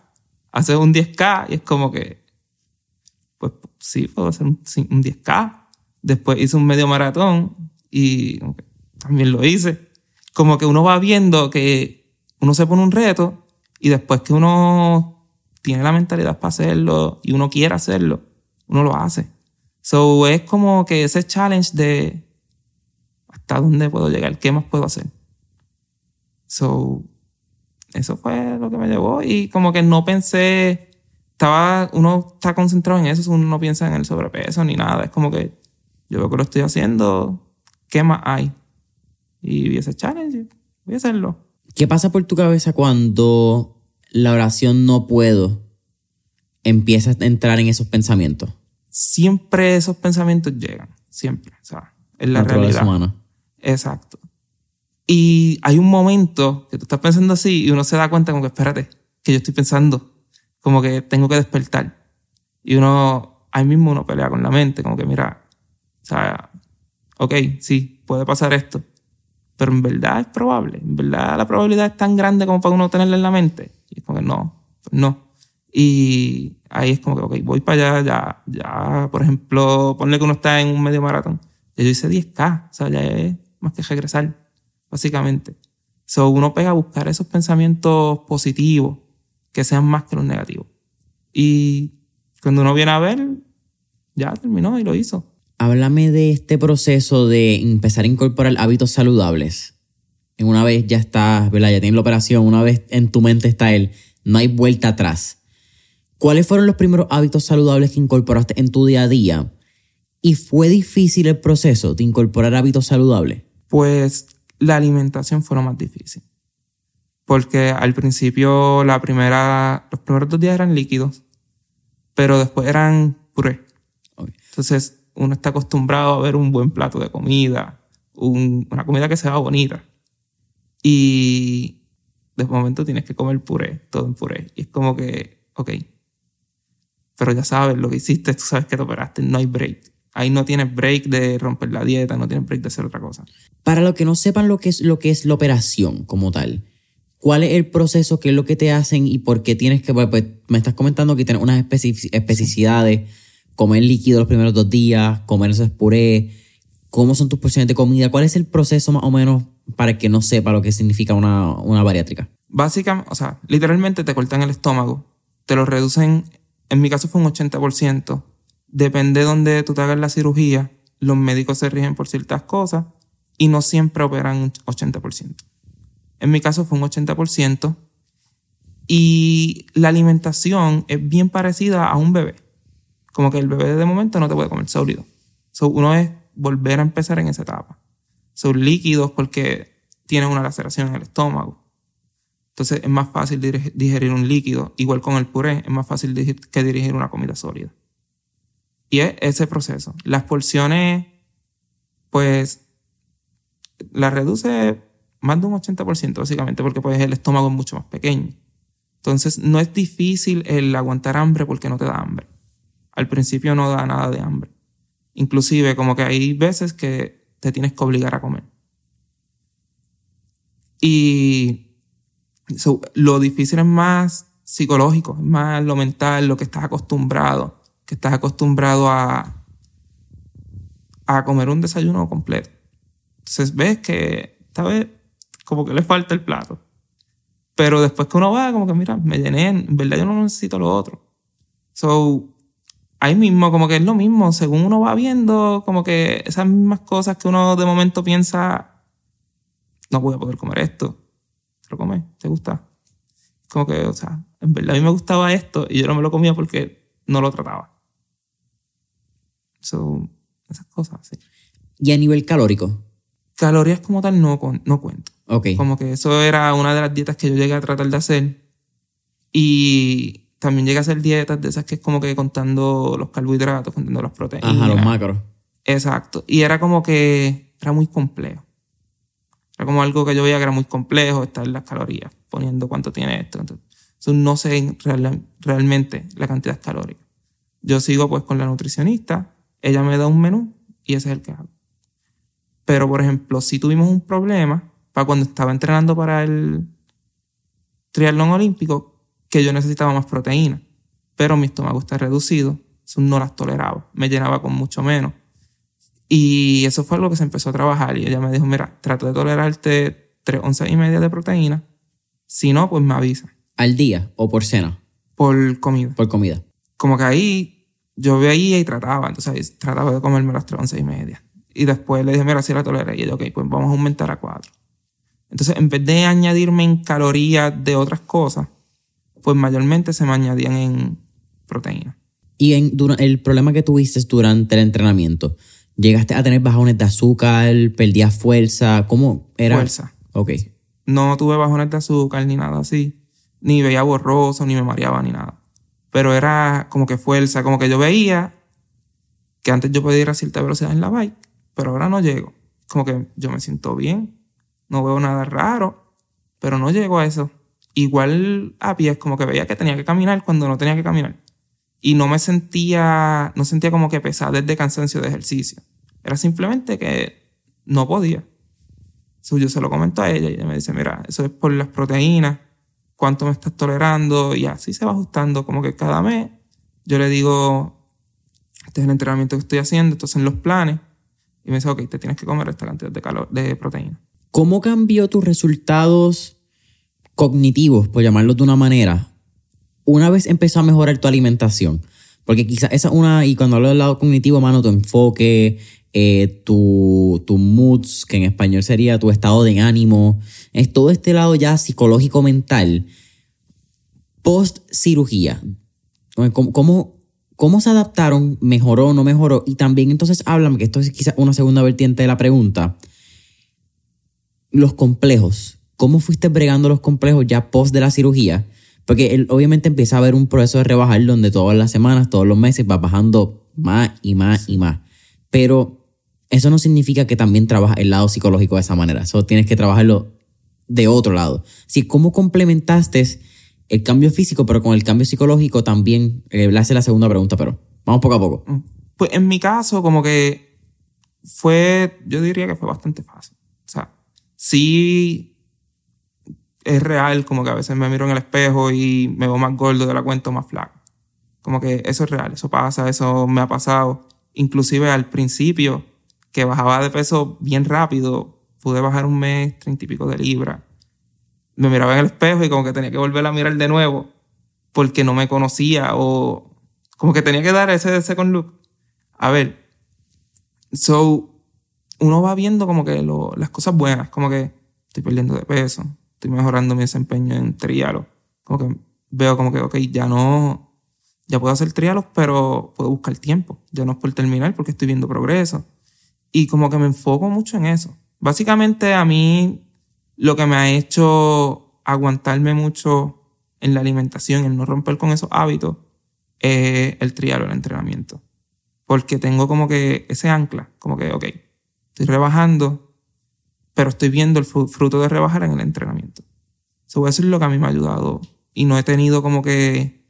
Haces un 10K y es como que, pues sí, puedo hacer un, un 10K. Después hice un medio maratón y también lo hice. Como que uno va viendo que uno se pone un reto y después que uno tiene la mentalidad para hacerlo y uno quiere hacerlo, uno lo hace. So es como que ese challenge de hasta dónde puedo llegar, qué más puedo hacer. So, eso fue lo que me llevó y como que no pensé, estaba, uno está concentrado en eso, uno no piensa en el sobrepeso ni nada, es como que yo veo que lo estoy haciendo, ¿qué más hay? Y vi ese challenge, voy a hacerlo. ¿Qué pasa por tu cabeza cuando la oración no puedo empieza a entrar en esos pensamientos? Siempre esos pensamientos llegan, siempre, o sea, es la realidad. Humana. Exacto. Y hay un momento que tú estás pensando así y uno se da cuenta como que espérate, que yo estoy pensando, como que tengo que despertar. Y uno, ahí mismo uno pelea con la mente, como que mira, o sea, ok, sí, puede pasar esto, pero en verdad es probable, en verdad la probabilidad es tan grande como para uno tenerla en la mente. Y es como que no, pues no. Y ahí es como que, ok, voy para allá, ya, ya, por ejemplo, ponle que uno está en un medio maratón. yo hice 10K, o sea, ya es más que regresar básicamente. So, uno pega a buscar esos pensamientos positivos que sean más que los negativos. Y cuando uno viene a ver, ya terminó y lo hizo. Háblame de este proceso de empezar a incorporar hábitos saludables. En una vez ya estás, ¿verdad? Ya tienes la operación, una vez en tu mente está él, no hay vuelta atrás. ¿Cuáles fueron los primeros hábitos saludables que incorporaste en tu día a día? ¿Y fue difícil el proceso de incorporar hábitos saludables? Pues la alimentación fue lo más difícil. Porque al principio, la primera, los primeros dos días eran líquidos, pero después eran puré. Entonces, uno está acostumbrado a ver un buen plato de comida, una comida que sea bonita. Y de momento tienes que comer puré, todo en puré. Y es como que, ok, pero ya sabes lo que hiciste, tú sabes que te operaste, no hay break. Ahí no tienes break de romper la dieta, no tienes break de hacer otra cosa. Para los que no sepan lo que es, lo que es la operación como tal, ¿cuál es el proceso? ¿Qué es lo que te hacen y por qué tienes que... Pues, me estás comentando que tienes unas especificidades, comer líquido los primeros dos días, comer esos puré, cómo son tus porciones de comida, ¿cuál es el proceso más o menos para que no sepa lo que significa una, una bariátrica? Básicamente, o sea, literalmente te cortan el estómago, te lo reducen, en mi caso fue un 80%, depende de donde tú te hagas la cirugía, los médicos se rigen por ciertas cosas y no siempre operan un 80%. En mi caso fue un 80% y la alimentación es bien parecida a un bebé. Como que el bebé de momento no te puede comer sólido. So, uno es volver a empezar en esa etapa. Son líquidos porque tienen una laceración en el estómago. Entonces es más fácil digerir un líquido. Igual con el puré, es más fácil que dirigir una comida sólida. Y es ese proceso. Las porciones, pues, las reduce más de un 80%, básicamente, porque pues el estómago es mucho más pequeño. Entonces, no es difícil el aguantar hambre porque no te da hambre. Al principio no da nada de hambre. Inclusive, como que hay veces que te tienes que obligar a comer. Y lo difícil es más psicológico, es más lo mental, lo que estás acostumbrado que estás acostumbrado a, a comer un desayuno completo. Entonces ves que esta vez como que le falta el plato. Pero después que uno va, como que mira, me llené, en verdad yo no necesito lo otro. So, ahí mismo, como que es lo mismo, según uno va viendo, como que esas mismas cosas que uno de momento piensa, no voy a poder comer esto. ¿Te lo comes? ¿Te gusta? Como que, o sea, en verdad a mí me gustaba esto y yo no me lo comía porque no lo trataba. So, esas cosas, sí. ¿Y a nivel calórico? Calorías como tal no, no cuento. Ok. Como que eso era una de las dietas que yo llegué a tratar de hacer. Y también llegué a hacer dietas de esas que es como que contando los carbohidratos, contando las proteínas. Ajá, los macros. Exacto. Y era como que era muy complejo. Era como algo que yo veía que era muy complejo, estar en las calorías, poniendo cuánto tiene esto. Entonces, no sé realmente la cantidad calórica. Yo sigo pues con la nutricionista ella me da un menú y ese es el que hago. Pero, por ejemplo, si tuvimos un problema, para cuando estaba entrenando para el triatlón olímpico que yo necesitaba más proteína. Pero mi estómago está reducido, eso no las toleraba, me llenaba con mucho menos. Y eso fue lo que se empezó a trabajar. Y ella me dijo, mira, trato de tolerarte tres onzas y media de proteína. Si no, pues me avisa. ¿Al día o por cena? Por comida. Por comida. Como que ahí yo veía y trataba. Entonces trataba de comerme las tres onzas y media. Y después le dije, mira, si la toleré. Y ella, ok, pues vamos a aumentar a cuatro. Entonces, en vez de añadirme en calorías de otras cosas, pues mayormente se me añadían en proteína. Y en, el problema que tuviste durante el entrenamiento, ¿llegaste a tener bajones de azúcar? ¿Perdías fuerza? ¿Cómo era? Fuerza. Ok. No tuve bajones de azúcar ni nada así. Ni veía borroso, ni me mareaba, ni nada. Pero era como que fuerza, como que yo veía que antes yo podía ir a cierta velocidad en la bike, pero ahora no llego. Como que yo me siento bien, no veo nada raro, pero no llego a eso. Igual a pies, como que veía que tenía que caminar cuando no tenía que caminar. Y no me sentía, no sentía como que pesada de cansancio de ejercicio. Era simplemente que no podía. So, yo se lo comento a ella y ella me dice, mira, eso es por las proteínas, cuánto me estás tolerando y así se va ajustando. Como que cada mes yo le digo, este es el entrenamiento que estoy haciendo, estos son los planes. Y me dice, ok, te tienes que comer esta cantidad de, calor, de proteína. ¿Cómo cambió tus resultados cognitivos, por llamarlo de una manera, una vez empezó a mejorar tu alimentación? Porque quizás esa es una, y cuando hablo del lado cognitivo, mano, tu enfoque, eh, tu, tu moods, que en español sería tu estado de ánimo, es todo este lado ya psicológico mental, post cirugía. ¿Cómo, cómo, cómo se adaptaron? ¿Mejoró o no mejoró? Y también entonces háblame, que esto es quizás una segunda vertiente de la pregunta los complejos. ¿Cómo fuiste bregando los complejos ya post de la cirugía? Porque él obviamente empieza a haber un proceso de rebajar donde todas las semanas, todos los meses va bajando más y más y más. Pero eso no significa que también trabaja el lado psicológico de esa manera. Solo tienes que trabajarlo de otro lado. Si ¿cómo complementaste el cambio físico, pero con el cambio psicológico también? Eh, le hace la segunda pregunta, pero vamos poco a poco. Mm. Pues en mi caso, como que fue, yo diría que fue bastante fácil. O sea, sí es real, como que a veces me miro en el espejo y me veo más gordo de la cuenta más flaco. Como que eso es real, eso pasa, eso me ha pasado. Inclusive al principio, que bajaba de peso bien rápido, pude bajar un mes treinta y pico de libras. Me miraba en el espejo y como que tenía que volver a mirar de nuevo porque no me conocía o como que tenía que dar ese second look. A ver, so uno va viendo como que las cosas buenas, como que estoy perdiendo de peso, estoy mejorando mi desempeño en trialos. Como que veo como que, ok, ya no, ya puedo hacer trialos, pero puedo buscar tiempo. Ya no es por terminar porque estoy viendo progreso. Y como que me enfoco mucho en eso. Básicamente a mí lo que me ha hecho aguantarme mucho en la alimentación, el no romper con esos hábitos, es el trialo, el entrenamiento. Porque tengo como que ese ancla, como que, ok, estoy rebajando, pero estoy viendo el fruto de rebajar en el entrenamiento. Eso eso es lo que a mí me ha ayudado. Y no he tenido como que,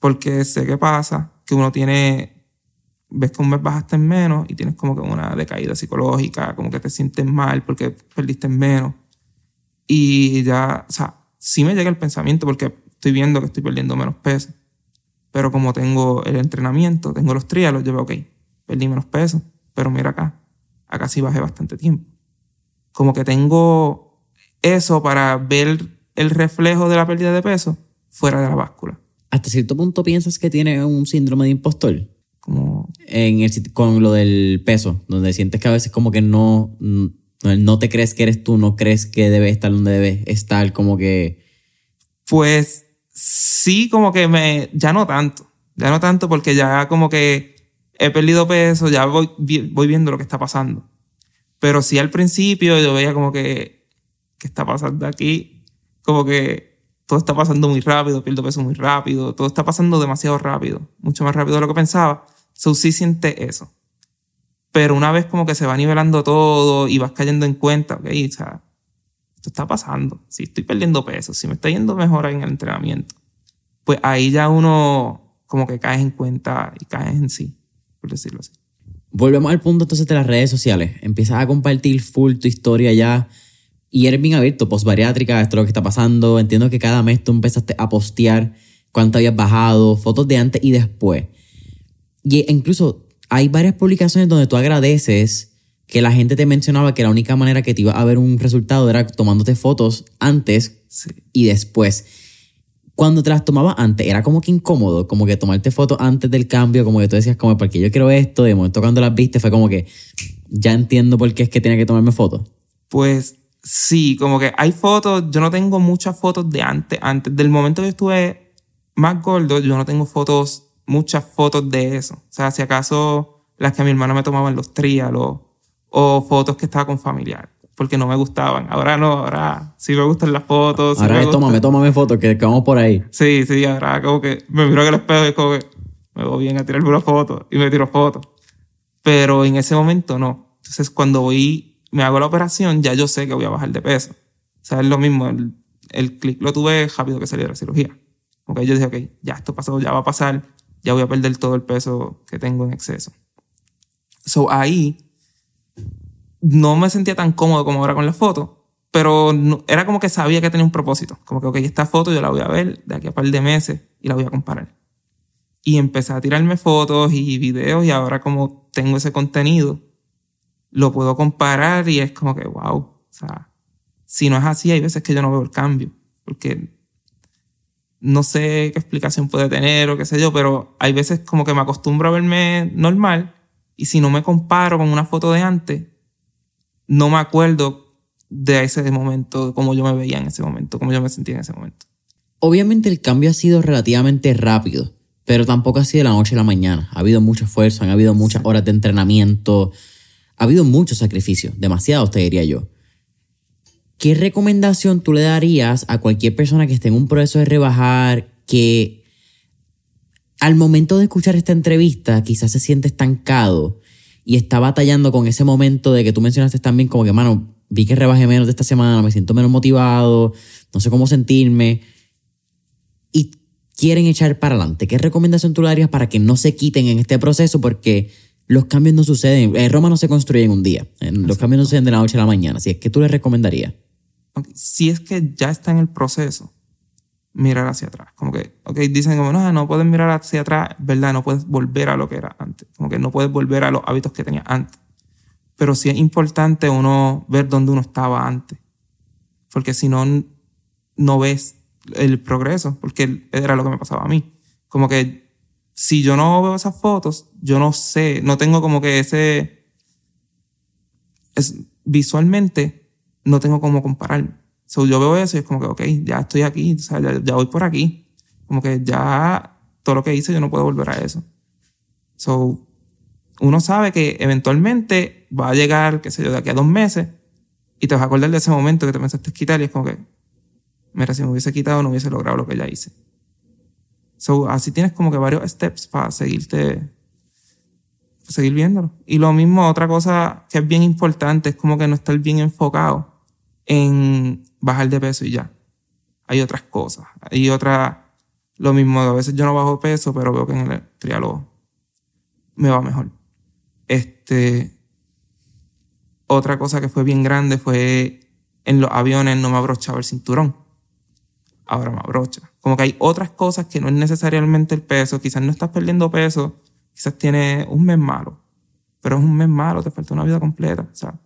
porque sé qué pasa, que uno tiene, ves que un mes bajaste en menos y tienes como que una decaída psicológica, como que te sientes mal porque perdiste en menos. Y ya, o sea, sí me llega el pensamiento porque estoy viendo que estoy perdiendo menos peso. Pero como tengo el entrenamiento, tengo los trialos, yo veo, ok, perdí menos peso, pero mira acá, acá sí bajé bastante tiempo. Como que tengo eso para ver el reflejo de la pérdida de peso fuera de la báscula. ¿Hasta cierto punto piensas que tiene un síndrome de impostor? Como... En el, con lo del peso, donde sientes que a veces como que no, no te crees que eres tú, no crees que debes estar donde debes estar, como que... Pues sí, como que me... Ya no tanto, ya no tanto porque ya como que he perdido peso, ya voy, voy viendo lo que está pasando. Pero sí al principio yo veía como que, ¿qué está pasando aquí? Como que todo está pasando muy rápido, pierdo peso muy rápido, todo está pasando demasiado rápido, mucho más rápido de lo que pensaba. So sí siente eso. Pero una vez como que se va nivelando todo y vas cayendo en cuenta, ok, o sea, esto está pasando. Si estoy perdiendo peso, si me está yendo mejor en el entrenamiento, pues ahí ya uno como que caes en cuenta y caes en sí decirlo así. Volvemos al punto entonces de las redes sociales. Empiezas a compartir full tu historia ya Y eres bien abierto, post-bariátrica, esto es lo que está pasando. Entiendo que cada mes tú empezaste a postear cuánto habías bajado, fotos de antes y después. Y incluso hay varias publicaciones donde tú agradeces que la gente te mencionaba que la única manera que te iba a ver un resultado era tomándote fotos antes y después. Cuando te las tomabas antes, era como que incómodo, como que tomarte fotos antes del cambio, como que tú decías, como, porque yo quiero esto, de momento cuando las viste fue como que ya entiendo por qué es que tenía que tomarme fotos. Pues sí, como que hay fotos, yo no tengo muchas fotos de antes, antes del momento que estuve más gordo, yo no tengo fotos, muchas fotos de eso. O sea, si acaso las que mi hermano me tomaba en los trialos o fotos que estaba con familiar porque no me gustaban. Ahora no, ahora sí me gustan las fotos. ahora me tómame, tómame fotos, que, vamos por ahí. Sí, sí, ahora como que me miro en el espejo y como que me voy bien a tirarme una foto y me tiro fotos. Pero en ese momento no. Entonces cuando voy, me hago la operación, ya yo sé que voy a bajar de peso. O sea, es lo mismo, el, el clic lo tuve rápido que salí de la cirugía. Porque yo dije, ok, ya esto pasó, ya va a pasar, ya voy a perder todo el peso que tengo en exceso. So ahí no me sentía tan cómodo como ahora con la foto, pero era como que sabía que tenía un propósito. Como que, ok, esta foto yo la voy a ver de aquí a par de meses y la voy a comparar. Y empecé a tirarme fotos y videos y ahora como tengo ese contenido, lo puedo comparar y es como que, wow, o sea, si no es así, hay veces que yo no veo el cambio, porque no sé qué explicación puede tener o qué sé yo, pero hay veces como que me acostumbro a verme normal y si no me comparo con una foto de antes, no me acuerdo de ese momento, cómo yo me veía en ese momento, cómo yo me sentía en ese momento. Obviamente el cambio ha sido relativamente rápido, pero tampoco ha sido de la noche a la mañana. Ha habido mucho esfuerzo, han habido muchas horas de entrenamiento, ha habido mucho sacrificio, demasiado te diría yo. ¿Qué recomendación tú le darías a cualquier persona que esté en un proceso de rebajar que al momento de escuchar esta entrevista quizás se siente estancado y está batallando con ese momento de que tú mencionaste también como que, mano, vi que rebajé menos de esta semana, me siento menos motivado, no sé cómo sentirme y quieren echar para adelante? ¿Qué recomendación tú le darías para que no se quiten en este proceso? Porque los cambios no suceden, en Roma no se construyen un día, los cambios no suceden de la noche a la mañana, así es que tú le recomendarías. Si es que ya está en el proceso, mirar hacia atrás. Como que, ok, dicen como, no, no puedes mirar hacia atrás, ¿verdad? No puedes volver a lo que era antes. Como que no puedes volver a los hábitos que tenías antes. Pero sí es importante uno ver dónde uno estaba antes. Porque si no, no ves el progreso, porque era lo que me pasaba a mí. Como que si yo no veo esas fotos, yo no sé, no tengo como que ese... Es, visualmente no tengo cómo compararme. So, yo veo eso y es como que, ok, ya estoy aquí, o sea, ya, voy por aquí. Como que ya todo lo que hice yo no puedo volver a eso. So, uno sabe que eventualmente va a llegar, qué sé yo, de aquí a dos meses y te vas a acordar de ese momento que te pensaste quitar y es como que, mira, si me hubiese quitado no hubiese logrado lo que ya hice. So, así tienes como que varios steps para seguirte, seguir viéndolo. Y lo mismo, otra cosa que es bien importante es como que no estar bien enfocado en bajar de peso y ya. Hay otras cosas. Hay otra, lo mismo, a veces yo no bajo peso, pero veo que en el triálogo me va mejor. Este, otra cosa que fue bien grande fue en los aviones no me abrochaba el cinturón. Ahora me abrocha. Como que hay otras cosas que no es necesariamente el peso. Quizás no estás perdiendo peso. Quizás tienes un mes malo. Pero es un mes malo, te falta una vida completa. O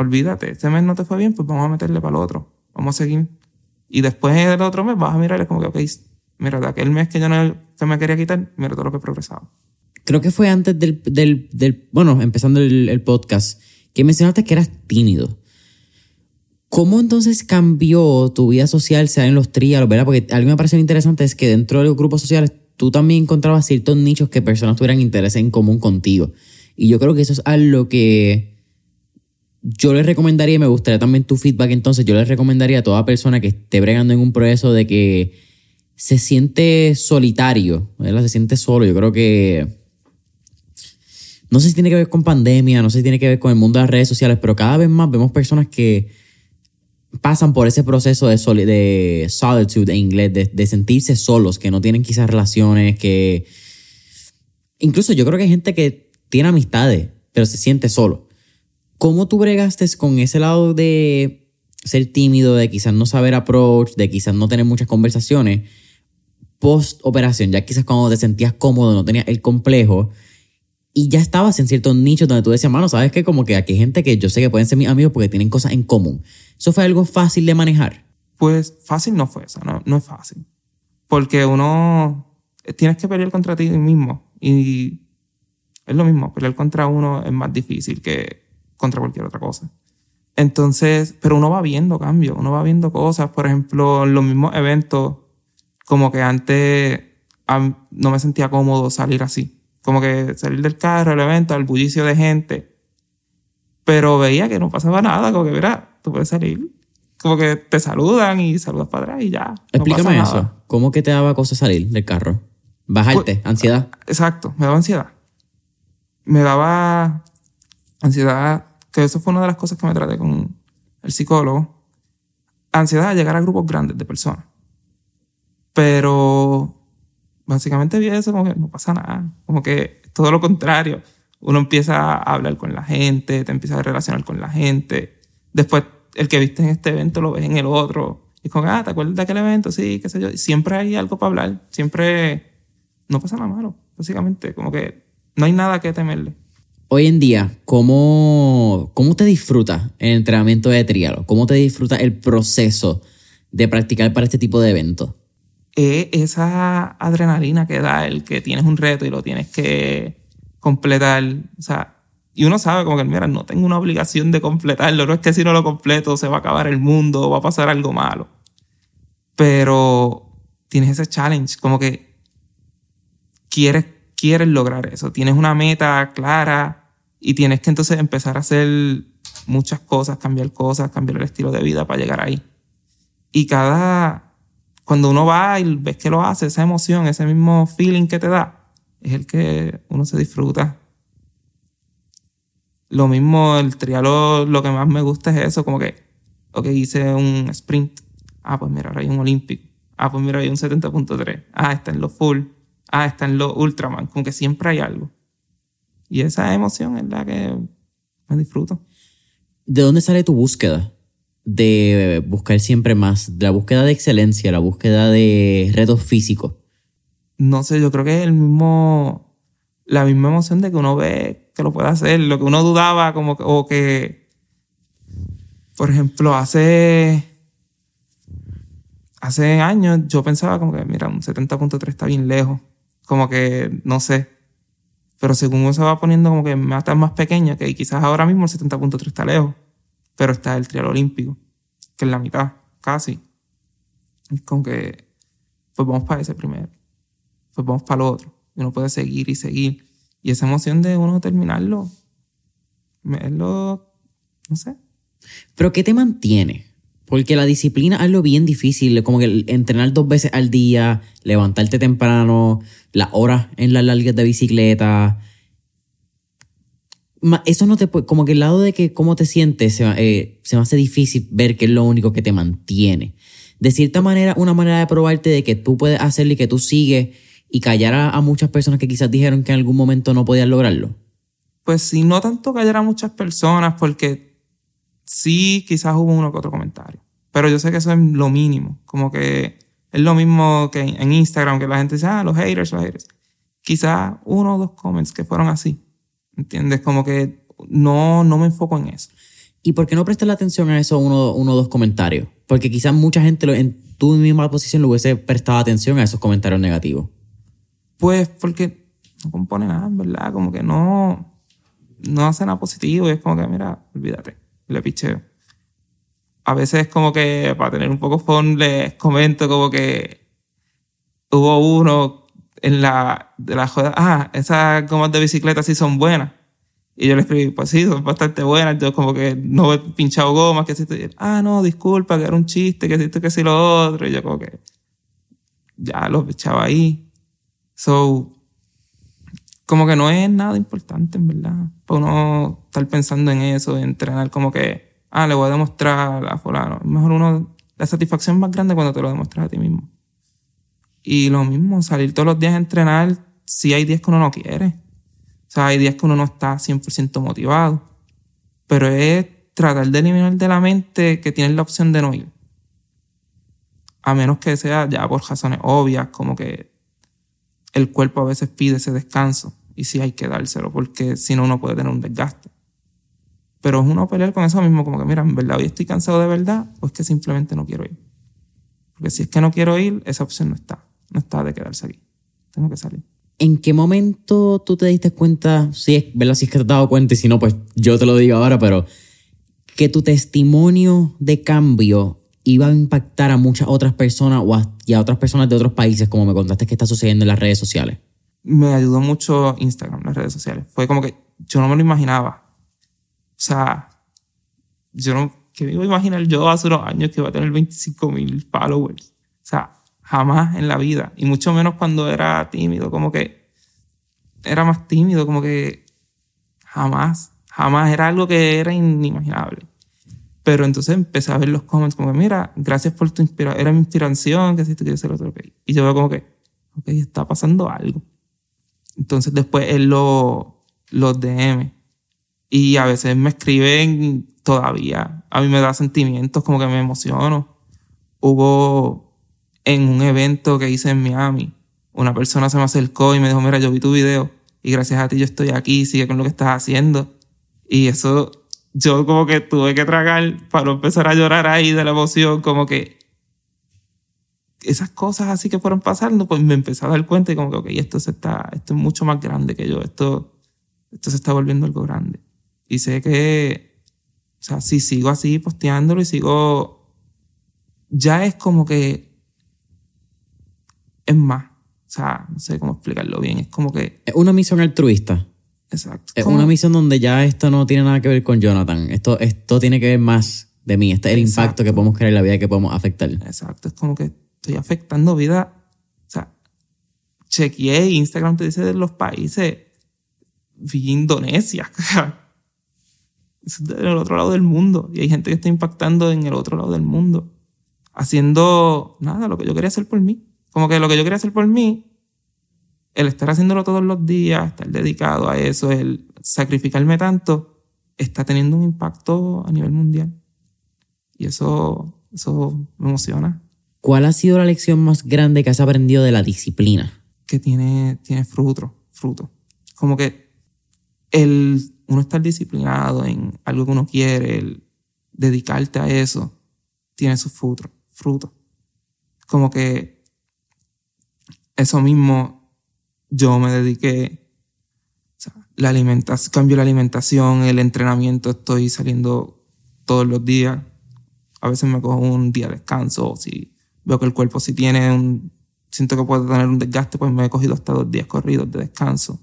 olvídate, este mes no te fue bien, pues vamos a meterle para el otro, vamos a seguir. Y después del otro mes vas a mirar como que, ok, mira, de aquel mes que yo no se me quería quitar, mira todo lo que he progresado. Creo que fue antes del, del, bueno, empezando el, podcast, que mencionaste que eras tímido. ¿Cómo entonces cambió tu vida social, sea en los trials, verdad? Porque algo que me parece interesante es que dentro de los grupos sociales tú también encontrabas ciertos nichos que personas tuvieran interés en común contigo. Y yo creo que eso es algo que yo les recomendaría, y me gustaría también tu feedback entonces, yo les recomendaría a toda persona que esté bregando en un proceso de que se siente solitario, ¿verdad? se siente solo, yo creo que... No sé si tiene que ver con pandemia, no sé si tiene que ver con el mundo de las redes sociales, pero cada vez más vemos personas que pasan por ese proceso de, de solitude en inglés, de sentirse solos, que no tienen quizás relaciones, que... Incluso yo creo que hay gente que tiene amistades, pero se siente solo. ¿Cómo tú bregaste con ese lado de ser tímido, de quizás no saber approach, de quizás no tener muchas conversaciones, post operación, ya quizás cuando te sentías cómodo, no tenías el complejo y ya estabas en ciertos nichos donde tú decías, mano, sabes que como que aquí hay gente que yo sé que pueden ser mis amigos porque tienen cosas en común. ¿Eso fue algo fácil de manejar? Pues fácil no fue eso, no, no es fácil. Porque uno tienes que pelear contra ti mismo y es lo mismo, pelear contra uno es más difícil que contra cualquier otra cosa. Entonces, pero uno va viendo cambios, uno va viendo cosas, por ejemplo, en los mismos eventos, como que antes no me sentía cómodo salir así, como que salir del carro, el evento, el bullicio de gente, pero veía que no pasaba nada, como que, mira, tú puedes salir, como que te saludan y saludas para atrás y ya. Explícame eso, ¿cómo que te daba cosa salir del carro? Bajarte, pues, ansiedad. Exacto, me daba ansiedad. Me daba ansiedad que eso fue una de las cosas que me traté con el psicólogo, ansiedad de llegar a grupos grandes de personas. Pero básicamente vi eso como que no pasa nada, como que todo lo contrario. Uno empieza a hablar con la gente, te empieza a relacionar con la gente. Después, el que viste en este evento lo ves en el otro. Y como, ah, ¿te acuerdas de aquel evento? Sí, qué sé yo. siempre hay algo para hablar. Siempre no pasa nada malo, básicamente. Como que no hay nada que temerle. Hoy en día, ¿cómo, cómo te disfruta el entrenamiento de trialo? ¿Cómo te disfruta el proceso de practicar para este tipo de eventos? esa adrenalina que da el que tienes un reto y lo tienes que completar. O sea, y uno sabe como que, mira, no tengo una obligación de completarlo. No es que si no lo completo se va a acabar el mundo va a pasar algo malo. Pero tienes ese challenge, como que quieres, quieres lograr eso. Tienes una meta clara y tienes que entonces empezar a hacer muchas cosas, cambiar cosas, cambiar el estilo de vida para llegar ahí. Y cada, cuando uno va y ves que lo hace, esa emoción, ese mismo feeling que te da, es el que uno se disfruta. Lo mismo, el trialo, lo que más me gusta es eso, como que, ok, hice un sprint. Ah, pues mira, ahora hay un olímpico. Ah, pues mira, hay un 70.3. Ah, está en lo full. Ah, está en lo ultraman. Como que siempre hay algo. Y esa emoción es la que me disfruto. ¿De dónde sale tu búsqueda? De buscar siempre más, de la búsqueda de excelencia, la búsqueda de retos físicos. No sé, yo creo que es el mismo, la misma emoción de que uno ve que lo puede hacer, lo que uno dudaba, como que, o que, por ejemplo, hace, hace años yo pensaba como que, mira, un 70.3 está bien lejos, como que, no sé, pero según uno se va poniendo como que metas más pequeña, que quizás ahora mismo el 70.3 está lejos, pero está el trial olímpico, que es la mitad, casi. Como que, pues vamos para ese primero, pues vamos para el otro. Y uno puede seguir y seguir. Y esa emoción de uno terminarlo, es lo, no sé. Pero ¿qué te mantiene? Porque la disciplina es algo bien difícil, como que entrenar dos veces al día, levantarte temprano, las horas en las largas de bicicleta. Eso no te puede, como que el lado de que cómo te sientes se, eh, se me hace difícil ver que es lo único que te mantiene. De cierta manera, una manera de probarte de que tú puedes hacerlo y que tú sigues y callar a, muchas personas que quizás dijeron que en algún momento no podían lograrlo. Pues sí, no tanto callar a muchas personas porque sí, quizás hubo uno que otro comentario. Pero yo sé que eso es lo mínimo. Como que es lo mismo que en Instagram, que la gente dice, ah, los haters, los haters. Quizás uno o dos comments que fueron así. ¿Entiendes? Como que no, no me enfoco en eso. ¿Y por qué no prestas la atención a eso uno, uno o dos comentarios? Porque quizás mucha gente en tu misma posición le hubiese prestado atención a esos comentarios negativos. Pues porque no compone nada, ¿verdad? Como que no, no hace nada positivo y es como que, mira, olvídate le picheo. A veces como que para tener un poco fun les comento como que hubo uno en la de la joda, ah, esas gomas de bicicleta sí son buenas. Y yo le escribí, pues sí, son bastante buenas. Yo como que no he pinchado gomas, que si te ah, no, disculpa, que era un chiste, que si esto, que si lo otro. Y yo como que ya los echaba ahí. So, como que no es nada importante, en verdad. Para uno estar pensando en eso, de entrenar como que, ah, le voy a demostrar a fulano. Mejor uno, la satisfacción más grande cuando te lo demuestras a ti mismo. Y lo mismo, salir todos los días a entrenar, si hay días que uno no quiere. O sea, hay días que uno no está 100% motivado. Pero es tratar de eliminar de la mente que tienes la opción de no ir. A menos que sea ya por razones obvias, como que el cuerpo a veces pide ese descanso y sí hay que dárselo porque si no uno puede tener un desgaste. Pero es uno pelear con eso mismo, como que mira, en verdad hoy estoy cansado de verdad o es que simplemente no quiero ir. Porque si es que no quiero ir, esa opción no está. No está de quedarse aquí. Tengo que salir. ¿En qué momento tú te diste cuenta, si es, ¿verdad? Si es que te has dado cuenta y si no, pues yo te lo digo ahora, pero que tu testimonio de cambio iba a impactar a muchas otras personas o a, y a otras personas de otros países, como me contaste que está sucediendo en las redes sociales? Me ayudó mucho Instagram, las redes sociales. Fue como que yo no me lo imaginaba. O sea, yo no, que me iba a imaginar yo hace unos años que iba a tener 25 mil followers. O sea, jamás en la vida. Y mucho menos cuando era tímido, como que era más tímido, como que jamás, jamás era algo que era inimaginable. Pero entonces empecé a ver los comments como que, mira, gracias por tu inspiración, era mi inspiración, que si tú quieres ser otro, ok. Y yo veo como que, ok, está pasando algo. Entonces después él lo, los DM. Y a veces me escriben todavía. A mí me da sentimientos, como que me emociono. Hubo en un evento que hice en Miami, una persona se me acercó y me dijo, mira, yo vi tu video y gracias a ti yo estoy aquí, sigue con lo que estás haciendo. Y eso yo como que tuve que tragar para empezar a llorar ahí de la emoción, como que esas cosas así que fueron pasando, pues me empecé a dar cuenta y como que, ok, esto, se está, esto es mucho más grande que yo, esto, esto se está volviendo algo grande. Y sé que, o sea, si sigo así posteándolo y sigo, ya es como que es más. O sea, no sé cómo explicarlo bien. Es como que. Es una misión altruista. Exacto. Es una misión donde ya esto no tiene nada que ver con Jonathan. Esto, esto tiene que ver más de mí. Este es el impacto que podemos crear en la vida que podemos afectar. Exacto. Es como que estoy afectando vida. O sea, chequeé Instagram te dice de los países. Vi Indonesia. es del otro lado del mundo. Y hay gente que está impactando en el otro lado del mundo. Haciendo nada, lo que yo quería hacer por mí. Como que lo que yo quería hacer por mí, el estar haciéndolo todos los días, estar dedicado a eso, el sacrificarme tanto, está teniendo un impacto a nivel mundial. Y eso, eso me emociona. ¿Cuál ha sido la lección más grande que has aprendido de la disciplina? Que tiene, tiene fruto, fruto. Como que el uno estar disciplinado en algo que uno quiere, el dedicarte a eso, tiene su fruto. fruto. Como que eso mismo yo me dediqué, la alimentación, cambio la alimentación, el entrenamiento, estoy saliendo todos los días. A veces me cojo un día de descanso, si veo que el cuerpo si tiene un, siento que puede tener un desgaste, pues me he cogido hasta dos días corridos de descanso.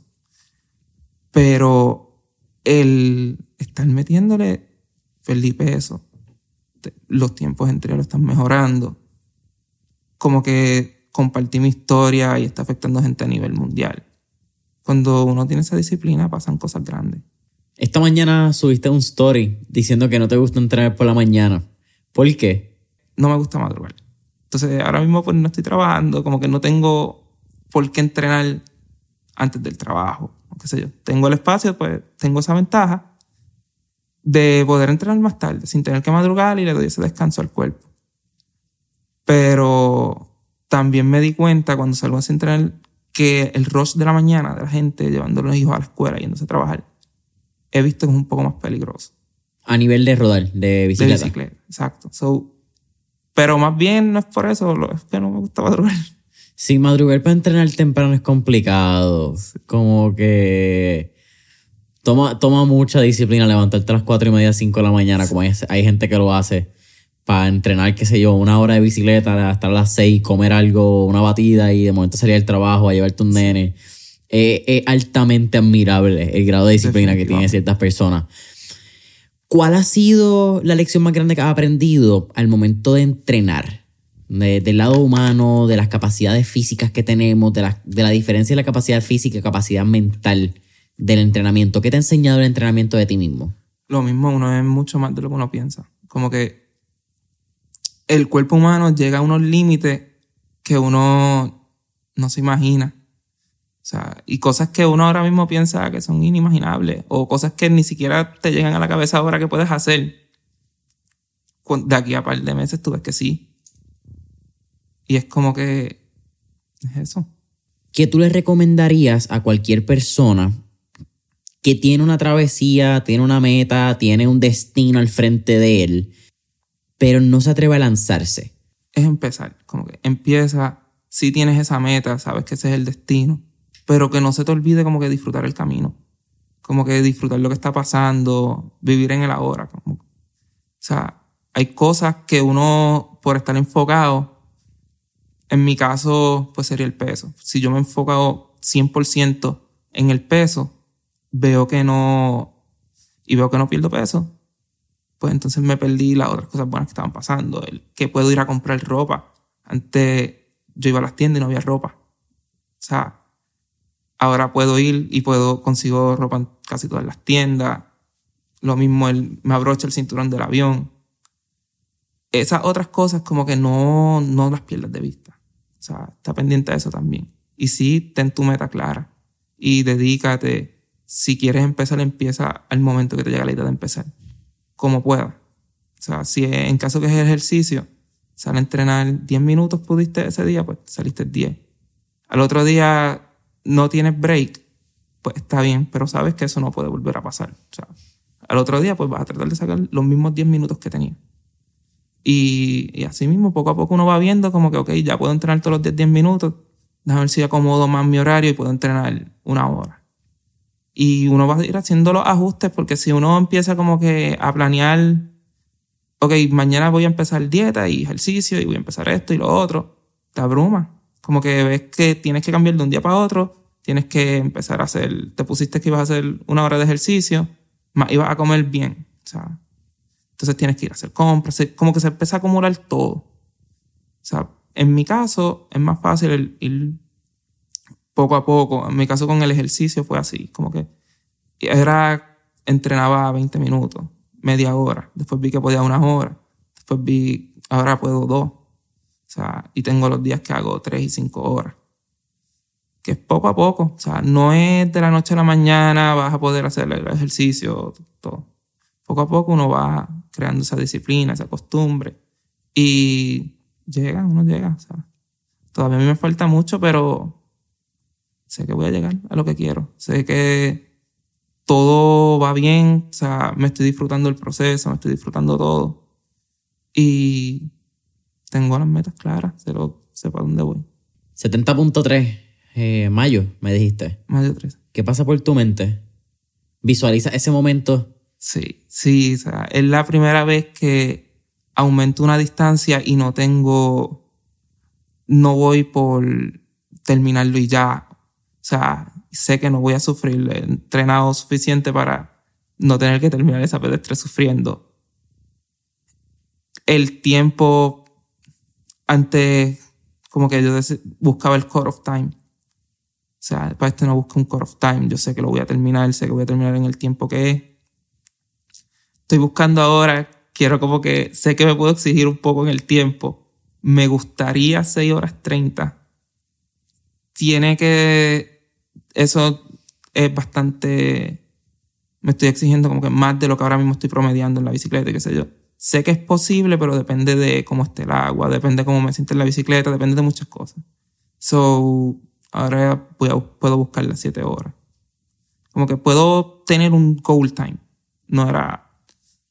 Pero el estar metiéndole, perdí peso, los tiempos entre lo están mejorando, como que compartí mi historia y está afectando gente a nivel mundial. Cuando uno tiene esa disciplina pasan cosas grandes. Esta mañana subiste un story diciendo que no te gusta entrenar por la mañana. ¿Por qué? No me gusta madrugar. Entonces ahora mismo pues no estoy trabajando, como que no tengo por qué entrenar antes del trabajo, o qué sé yo. Tengo el espacio, pues tengo esa ventaja de poder entrenar más tarde sin tener que madrugar y le doy ese descanso al cuerpo. Pero también me di cuenta cuando salgo a central que el rush de la mañana de la gente llevando a los hijos a la escuela, yéndose a trabajar, he visto que es un poco más peligroso. A nivel de rodar, de bicicleta. De bicicleta, exacto. So, pero más bien no es por eso, es que no me gusta madrugar. Sí, madrugar para entrenar temprano es complicado. Como que toma, toma mucha disciplina levantarte a las 4 y media, 5 de la mañana, como hay, hay gente que lo hace para entrenar, qué sé yo, una hora de bicicleta hasta las seis, comer algo, una batida y de momento salir al trabajo a llevarte un nene. es altamente admirable el grado de disciplina que tienen ciertas personas. ¿Cuál ha sido la lección más grande que has aprendido al momento de entrenar? del lado humano, de las capacidades físicas que tenemos, de la, de la diferencia de la capacidad física y capacidad mental del entrenamiento. ¿Qué te ha enseñado el entrenamiento de ti mismo? Lo mismo, uno es mucho más de lo que uno piensa. Como que el cuerpo humano llega a unos límites que uno no se imagina. O sea, y cosas que uno ahora mismo piensa que son inimaginables, o cosas que ni siquiera te llegan a la cabeza ahora que puedes hacer. de aquí a par de meses tú ves que sí. Y es como que es eso. ¿Qué tú le recomendarías a cualquier persona que tiene una travesía, tiene una meta, tiene un destino al frente de él, pero no se atreve a lanzarse? Es empezar, como que empieza, si tienes esa meta, sabes que ese es el destino, pero que no se te olvide como que disfrutar el camino, como que disfrutar lo que está pasando, vivir en el ahora. o sea, hay cosas que uno, por estar enfocado, en mi caso, pues sería el peso. Si yo me enfoco 100% en el peso, veo que no, y veo que no pierdo peso, pues entonces me perdí las otras cosas buenas que estaban pasando. El que puedo ir a comprar ropa. Antes yo iba a las tiendas y no había ropa. O sea, ahora puedo ir y puedo, consigo ropa casi todas las tiendas. Lo mismo, el, me abrocha el cinturón del avión. Esas otras cosas como que no, no las pierdas de vista. O sea, está pendiente de eso también. Y sí, ten tu meta clara y dedícate. Si quieres empezar, empieza al momento que te llega la idea de empezar, como puedas. O sea, si en caso que es ejercicio, sale a entrenar 10 minutos, pudiste ese día, pues saliste 10. Al otro día no tienes break, pues está bien, pero sabes que eso no puede volver a pasar. O sea, al otro día, pues vas a tratar de sacar los mismos 10 minutos que tenías. Y, así mismo, poco a poco uno va viendo como que, ok, ya puedo entrenar todos los 10, 10 minutos, déjame ver si acomodo más mi horario y puedo entrenar una hora. Y uno va a ir haciendo los ajustes porque si uno empieza como que a planear, ok, mañana voy a empezar dieta y ejercicio y voy a empezar esto y lo otro, te abruma. Como que ves que tienes que cambiar de un día para otro, tienes que empezar a hacer, te pusiste que ibas a hacer una hora de ejercicio, más ibas a comer bien. Sea, entonces tienes que ir a hacer compras, como que se empieza a acumular todo. O sea, en mi caso es más fácil ir poco a poco. En mi caso con el ejercicio fue así, como que era, entrenaba 20 minutos, media hora. Después vi que podía una hora. Después vi, ahora puedo dos. O sea, y tengo los días que hago tres y cinco horas. Que es poco a poco. O sea, no es de la noche a la mañana vas a poder hacer el ejercicio, todo poco a poco uno va creando esa disciplina, esa costumbre y llega, uno llega. O sea, todavía a mí me falta mucho, pero sé que voy a llegar a lo que quiero. Sé que todo va bien, o sea, me estoy disfrutando el proceso, me estoy disfrutando todo y tengo las metas claras, sé, lo, sé para dónde voy. 70.3, eh, mayo, me dijiste. Mayo 3. ¿Qué pasa por tu mente? Visualiza ese momento Sí, sí, o sea, es la primera vez que aumento una distancia y no tengo, no voy por terminarlo y ya. O sea, sé que no voy a sufrir, he entrenado suficiente para no tener que terminar esa pedestre sufriendo. El tiempo antes, como que yo buscaba el core of time. O sea, para este no busco un core of time. Yo sé que lo voy a terminar, sé que voy a terminar en el tiempo que es estoy buscando ahora, quiero como que sé que me puedo exigir un poco en el tiempo. Me gustaría 6 horas 30. Tiene que, eso es bastante, me estoy exigiendo como que más de lo que ahora mismo estoy promediando en la bicicleta, qué sé yo. Sé que es posible, pero depende de cómo esté el agua, depende de cómo me siente en la bicicleta, depende de muchas cosas. So, ahora puedo buscar las 7 horas. Como que puedo tener un goal time. No era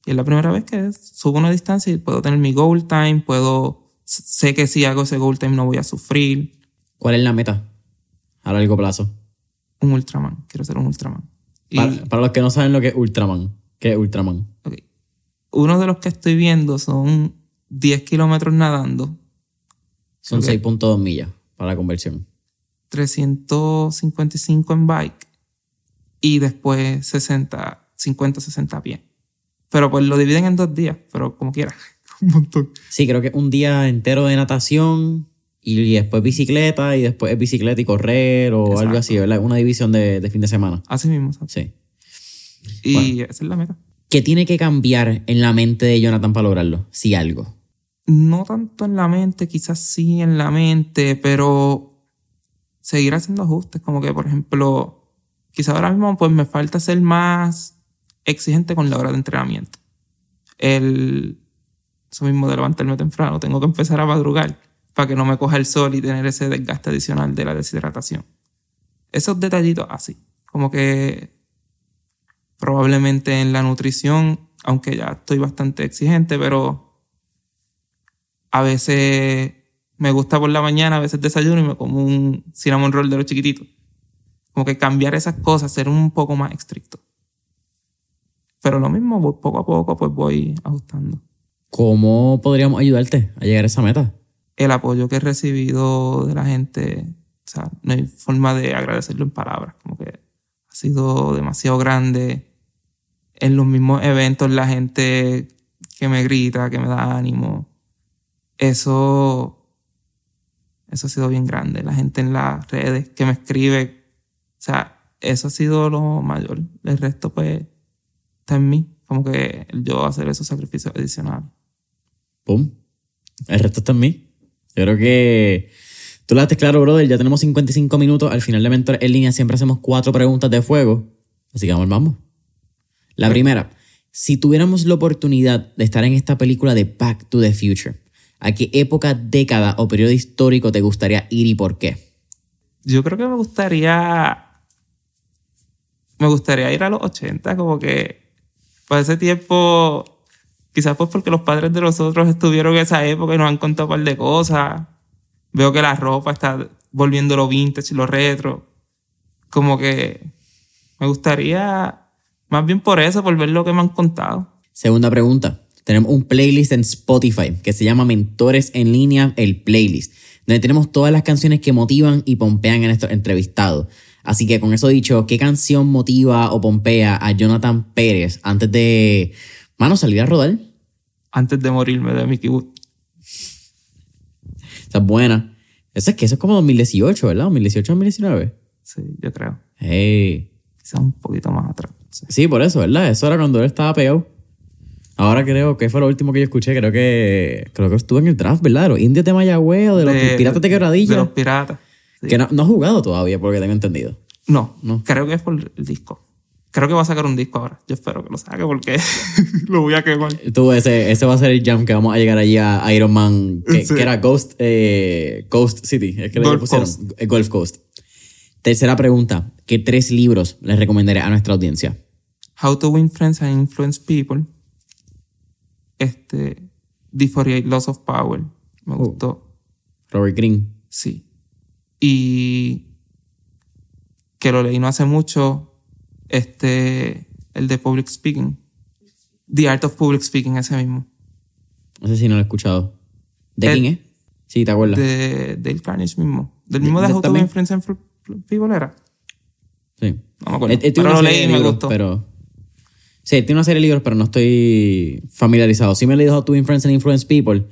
y es la primera vez que subo una distancia y puedo tener mi goal time, puedo, sé que si hago ese goal time no voy a sufrir. ¿Cuál es la meta a largo plazo? Un Ultraman, quiero ser un Ultraman. Para, los que no saben lo que es Ultraman, ¿qué es Ultraman? Uno de los que estoy viendo son 10 kilómetros nadando. Son 6.2 millas para la conversión. 355 en bike y después 60, 50, 60 a pie. Pero pues lo dividen en dos días, pero como quiera. un montón. Sí, creo que un día entero de natación y después bicicleta y después es bicicleta y correr o algo así, ¿verdad? Una división de, fin de semana. Así mismo. Sí. Y esa es la meta. ¿Qué tiene que cambiar en la mente de Jonathan para lograrlo? Si algo. No tanto en la mente, quizás sí en la mente, pero seguir haciendo ajustes. Como que, por ejemplo, quizás ahora mismo pues me falta ser más exigente con la hora de entrenamiento. El Eso mismo de levantarme temprano, tengo que empezar a madrugar para que no me coja el sol y tener ese desgaste adicional de la deshidratación. Esos detallitos así, como que probablemente en la nutrición, aunque ya estoy bastante exigente, pero a veces me gusta por la mañana, a veces desayuno y me como un cinnamon roll de los chiquititos. Como que cambiar esas cosas, ser un poco más estricto. Pero lo mismo, poco a poco, pues voy ajustando. ¿Cómo podríamos ayudarte a llegar a esa meta? El apoyo que he recibido de la gente, o sea, no hay forma de agradecerlo en palabras, como que sido demasiado grande. En los mismos eventos, la gente que me grita, que me da ánimo, eso, eso ha sido bien grande. La gente en las redes que me escribe, o sea, eso ha sido lo mayor. El resto, pues, está en mí. Como que yo hacer esos sacrificios adicionales. ¡Pum! El resto está en mí. Creo que tú lo haces claro, brother. Ya tenemos 55 minutos. Al final de Mentor en línea siempre hacemos cuatro preguntas de fuego. Así que vamos, vamos. La primera. Si tuviéramos la oportunidad de estar en esta película de Back to the Future, ¿a qué época, década o periodo histórico te gustaría ir y por qué? Yo creo que me gustaría. Me gustaría ir a los 80, como que. Por ese tiempo. Quizás pues porque los padres de nosotros estuvieron en esa época y nos han contado un par de cosas. Veo que la ropa está volviendo lo vintage y lo retro. Como que me gustaría, más bien por eso, por ver lo que me han contado. Segunda pregunta. Tenemos un playlist en Spotify que se llama Mentores en línea, el playlist, donde tenemos todas las canciones que motivan y pompean en estos entrevistados. Así que con eso dicho, ¿qué canción motiva o pompea a Jonathan Pérez antes de, mano, salir a rodar? Antes de morirme de Mickey Wood. Esa es buena. Esa es que eso es como 2018, ¿verdad? 2018-2019. Sí, yo creo. Hey. Quizás un poquito más atrás. Sí. Sí, por eso, ¿verdad? Eso era cuando él estaba pegado. Ahora creo que fue lo último que yo escuché. Creo que creo que estuvo en el draft, ¿verdad? Los indios de Mayagüez o de los piratas de quebradilla. De los piratas. sí. Que no, no ha jugado todavía, porque tengo entendido. No, No. creo que es por el disco. Creo que va a sacar un disco ahora. Yo espero que lo saque porque lo voy a quemar. Tú, ese, ese va a ser el jam que vamos a llegar allí a Iron Man, que, Sí. que era Ghost, eh, Ghost City. Es que le Gulf pusieron Coast. eh, Gulf Coast. Tercera pregunta. ¿Qué tres libros les recomendaré a nuestra audiencia? How to Win Friends and Influence People. Este. The 48 Laws of Power. Me Oh. gustó. Robert Greene. Sí. Y. Que lo leí no hace mucho. Este. El de Public Speaking. The Art of Public Speaking, ese mismo. No sé si no lo he escuchado. ¿De El- quién es? Sí, ¿te acuerdas? De Dale Carnage mismo. Del mismo de, de- How to también. Win Friends and Influ- People era. Sí. No me acuerdo. Él tiene Pero lo leí de y me gustó. Pero... Sí, tiene una serie de libros, pero no estoy familiarizado. Sí me he leído How to Influence and Influence People,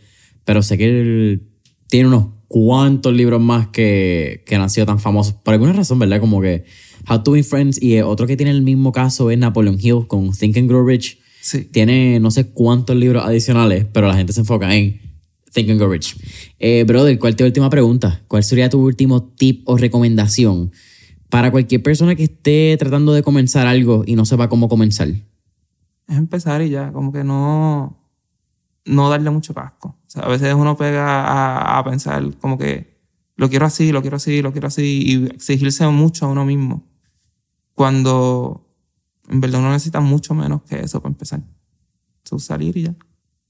pero sé que él tiene unos cuantos libros más que, que han sido tan famosos. Por alguna razón, ¿verdad? Como que How to Influence y eh, otro que tiene el mismo caso es Napoleon Hill con Think and Grow Rich. Sí. Tiene no sé cuántos libros adicionales, pero la gente se enfoca en Think and Grow Rich. Eh, brother, ¿cuál te última pregunta? ¿Cuál sería tu último tip o recomendación para cualquier persona que esté tratando de comenzar algo y no sepa cómo comenzar? es empezar y ya, como que no, no darle mucho casco. Sea, a veces uno pega a, a pensar como que lo quiero así, lo quiero así, lo quiero así, y exigirse mucho a uno mismo. Cuando en verdad uno necesita mucho menos que eso para empezar. So, salir y ya.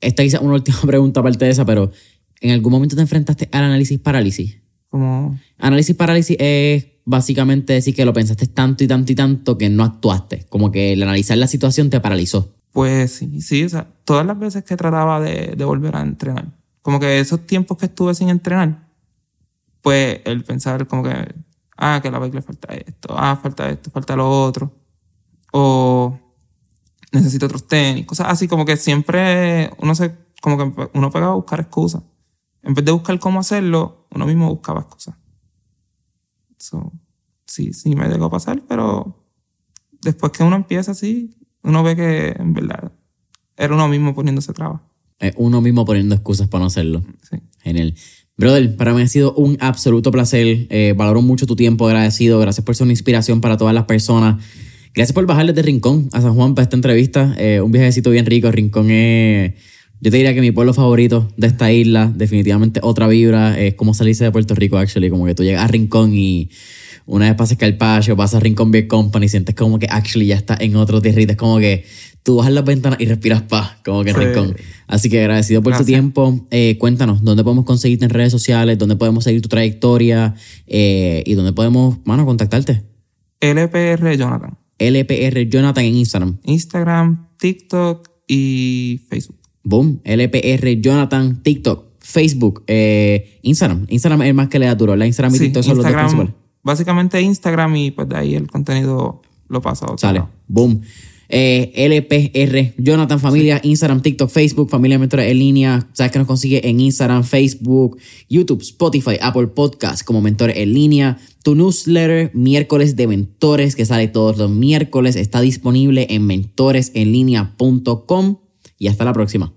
Esta quizás una última pregunta aparte de esa, pero ¿en algún momento te enfrentaste al análisis parálisis? Como, Análisis parálisis es básicamente decir que lo pensaste tanto y tanto y tanto que no actuaste. Como que el analizar la situación te paralizó. Pues sí, sí, o sea, todas las veces que trataba de, volver a entrenar, como que esos tiempos que estuve sin entrenar, pues el pensar como que, ah, que a la bike le falta esto, ah, falta esto, falta lo otro, o necesito otros tenis, cosas así, como que siempre uno se, como que uno pegaba a buscar excusas. En vez de buscar cómo hacerlo, uno mismo buscaba excusas. So, sí, sí me llegó a pasar, pero después que uno empieza así, uno ve que en verdad era uno mismo poniéndose trabas. Es uno mismo poniendo excusas para no hacerlo. Sí. Genial. Brother, para mí ha sido un absoluto placer. Eh, valoro mucho tu tiempo, agradecido. Gracias por ser una inspiración para todas las personas. Gracias por bajar desde Rincón a San Juan para esta entrevista. Eh, un viajecito bien rico. Rincón es Yo te diría que mi pueblo favorito de esta isla, definitivamente otra vibra, es como salirse de Puerto Rico, actually. Como que tú llegas a Rincón y una vez pasas Carpaccio, vas a Rincón Beer Company, sientes como que actually ya estás en otro tierrito. Es como que tú bajas las ventanas y respiras paz, como que en Sí. Rincón. Así que agradecido por tu Gracias. tiempo. Eh, cuéntanos, ¿dónde podemos conseguirte en redes sociales? ¿Dónde podemos seguir tu trayectoria? Eh, ¿Y dónde podemos, mano, contactarte? LPR Jonathan. LPR Jonathan en Instagram. Instagram, TikTok y Facebook. Boom. LPR Jonathan, TikTok, Facebook, eh, Instagram. Instagram es el más que le da duro. La Instagram y Sí, TikTok son los dos principales. Básicamente Instagram y pues de ahí el contenido lo pasa a otro Sale. lado. Boom. Eh, LPR, Jonathan Familia, Instagram, TikTok, Facebook, Familia Mentores en línea. Sabes que nos consigue en Instagram, Facebook, YouTube, Spotify, Apple Podcast como Mentores en línea. Tu newsletter, miércoles de mentores, que sale todos los miércoles, está disponible en mentoresenlinea.com. Y hasta la próxima.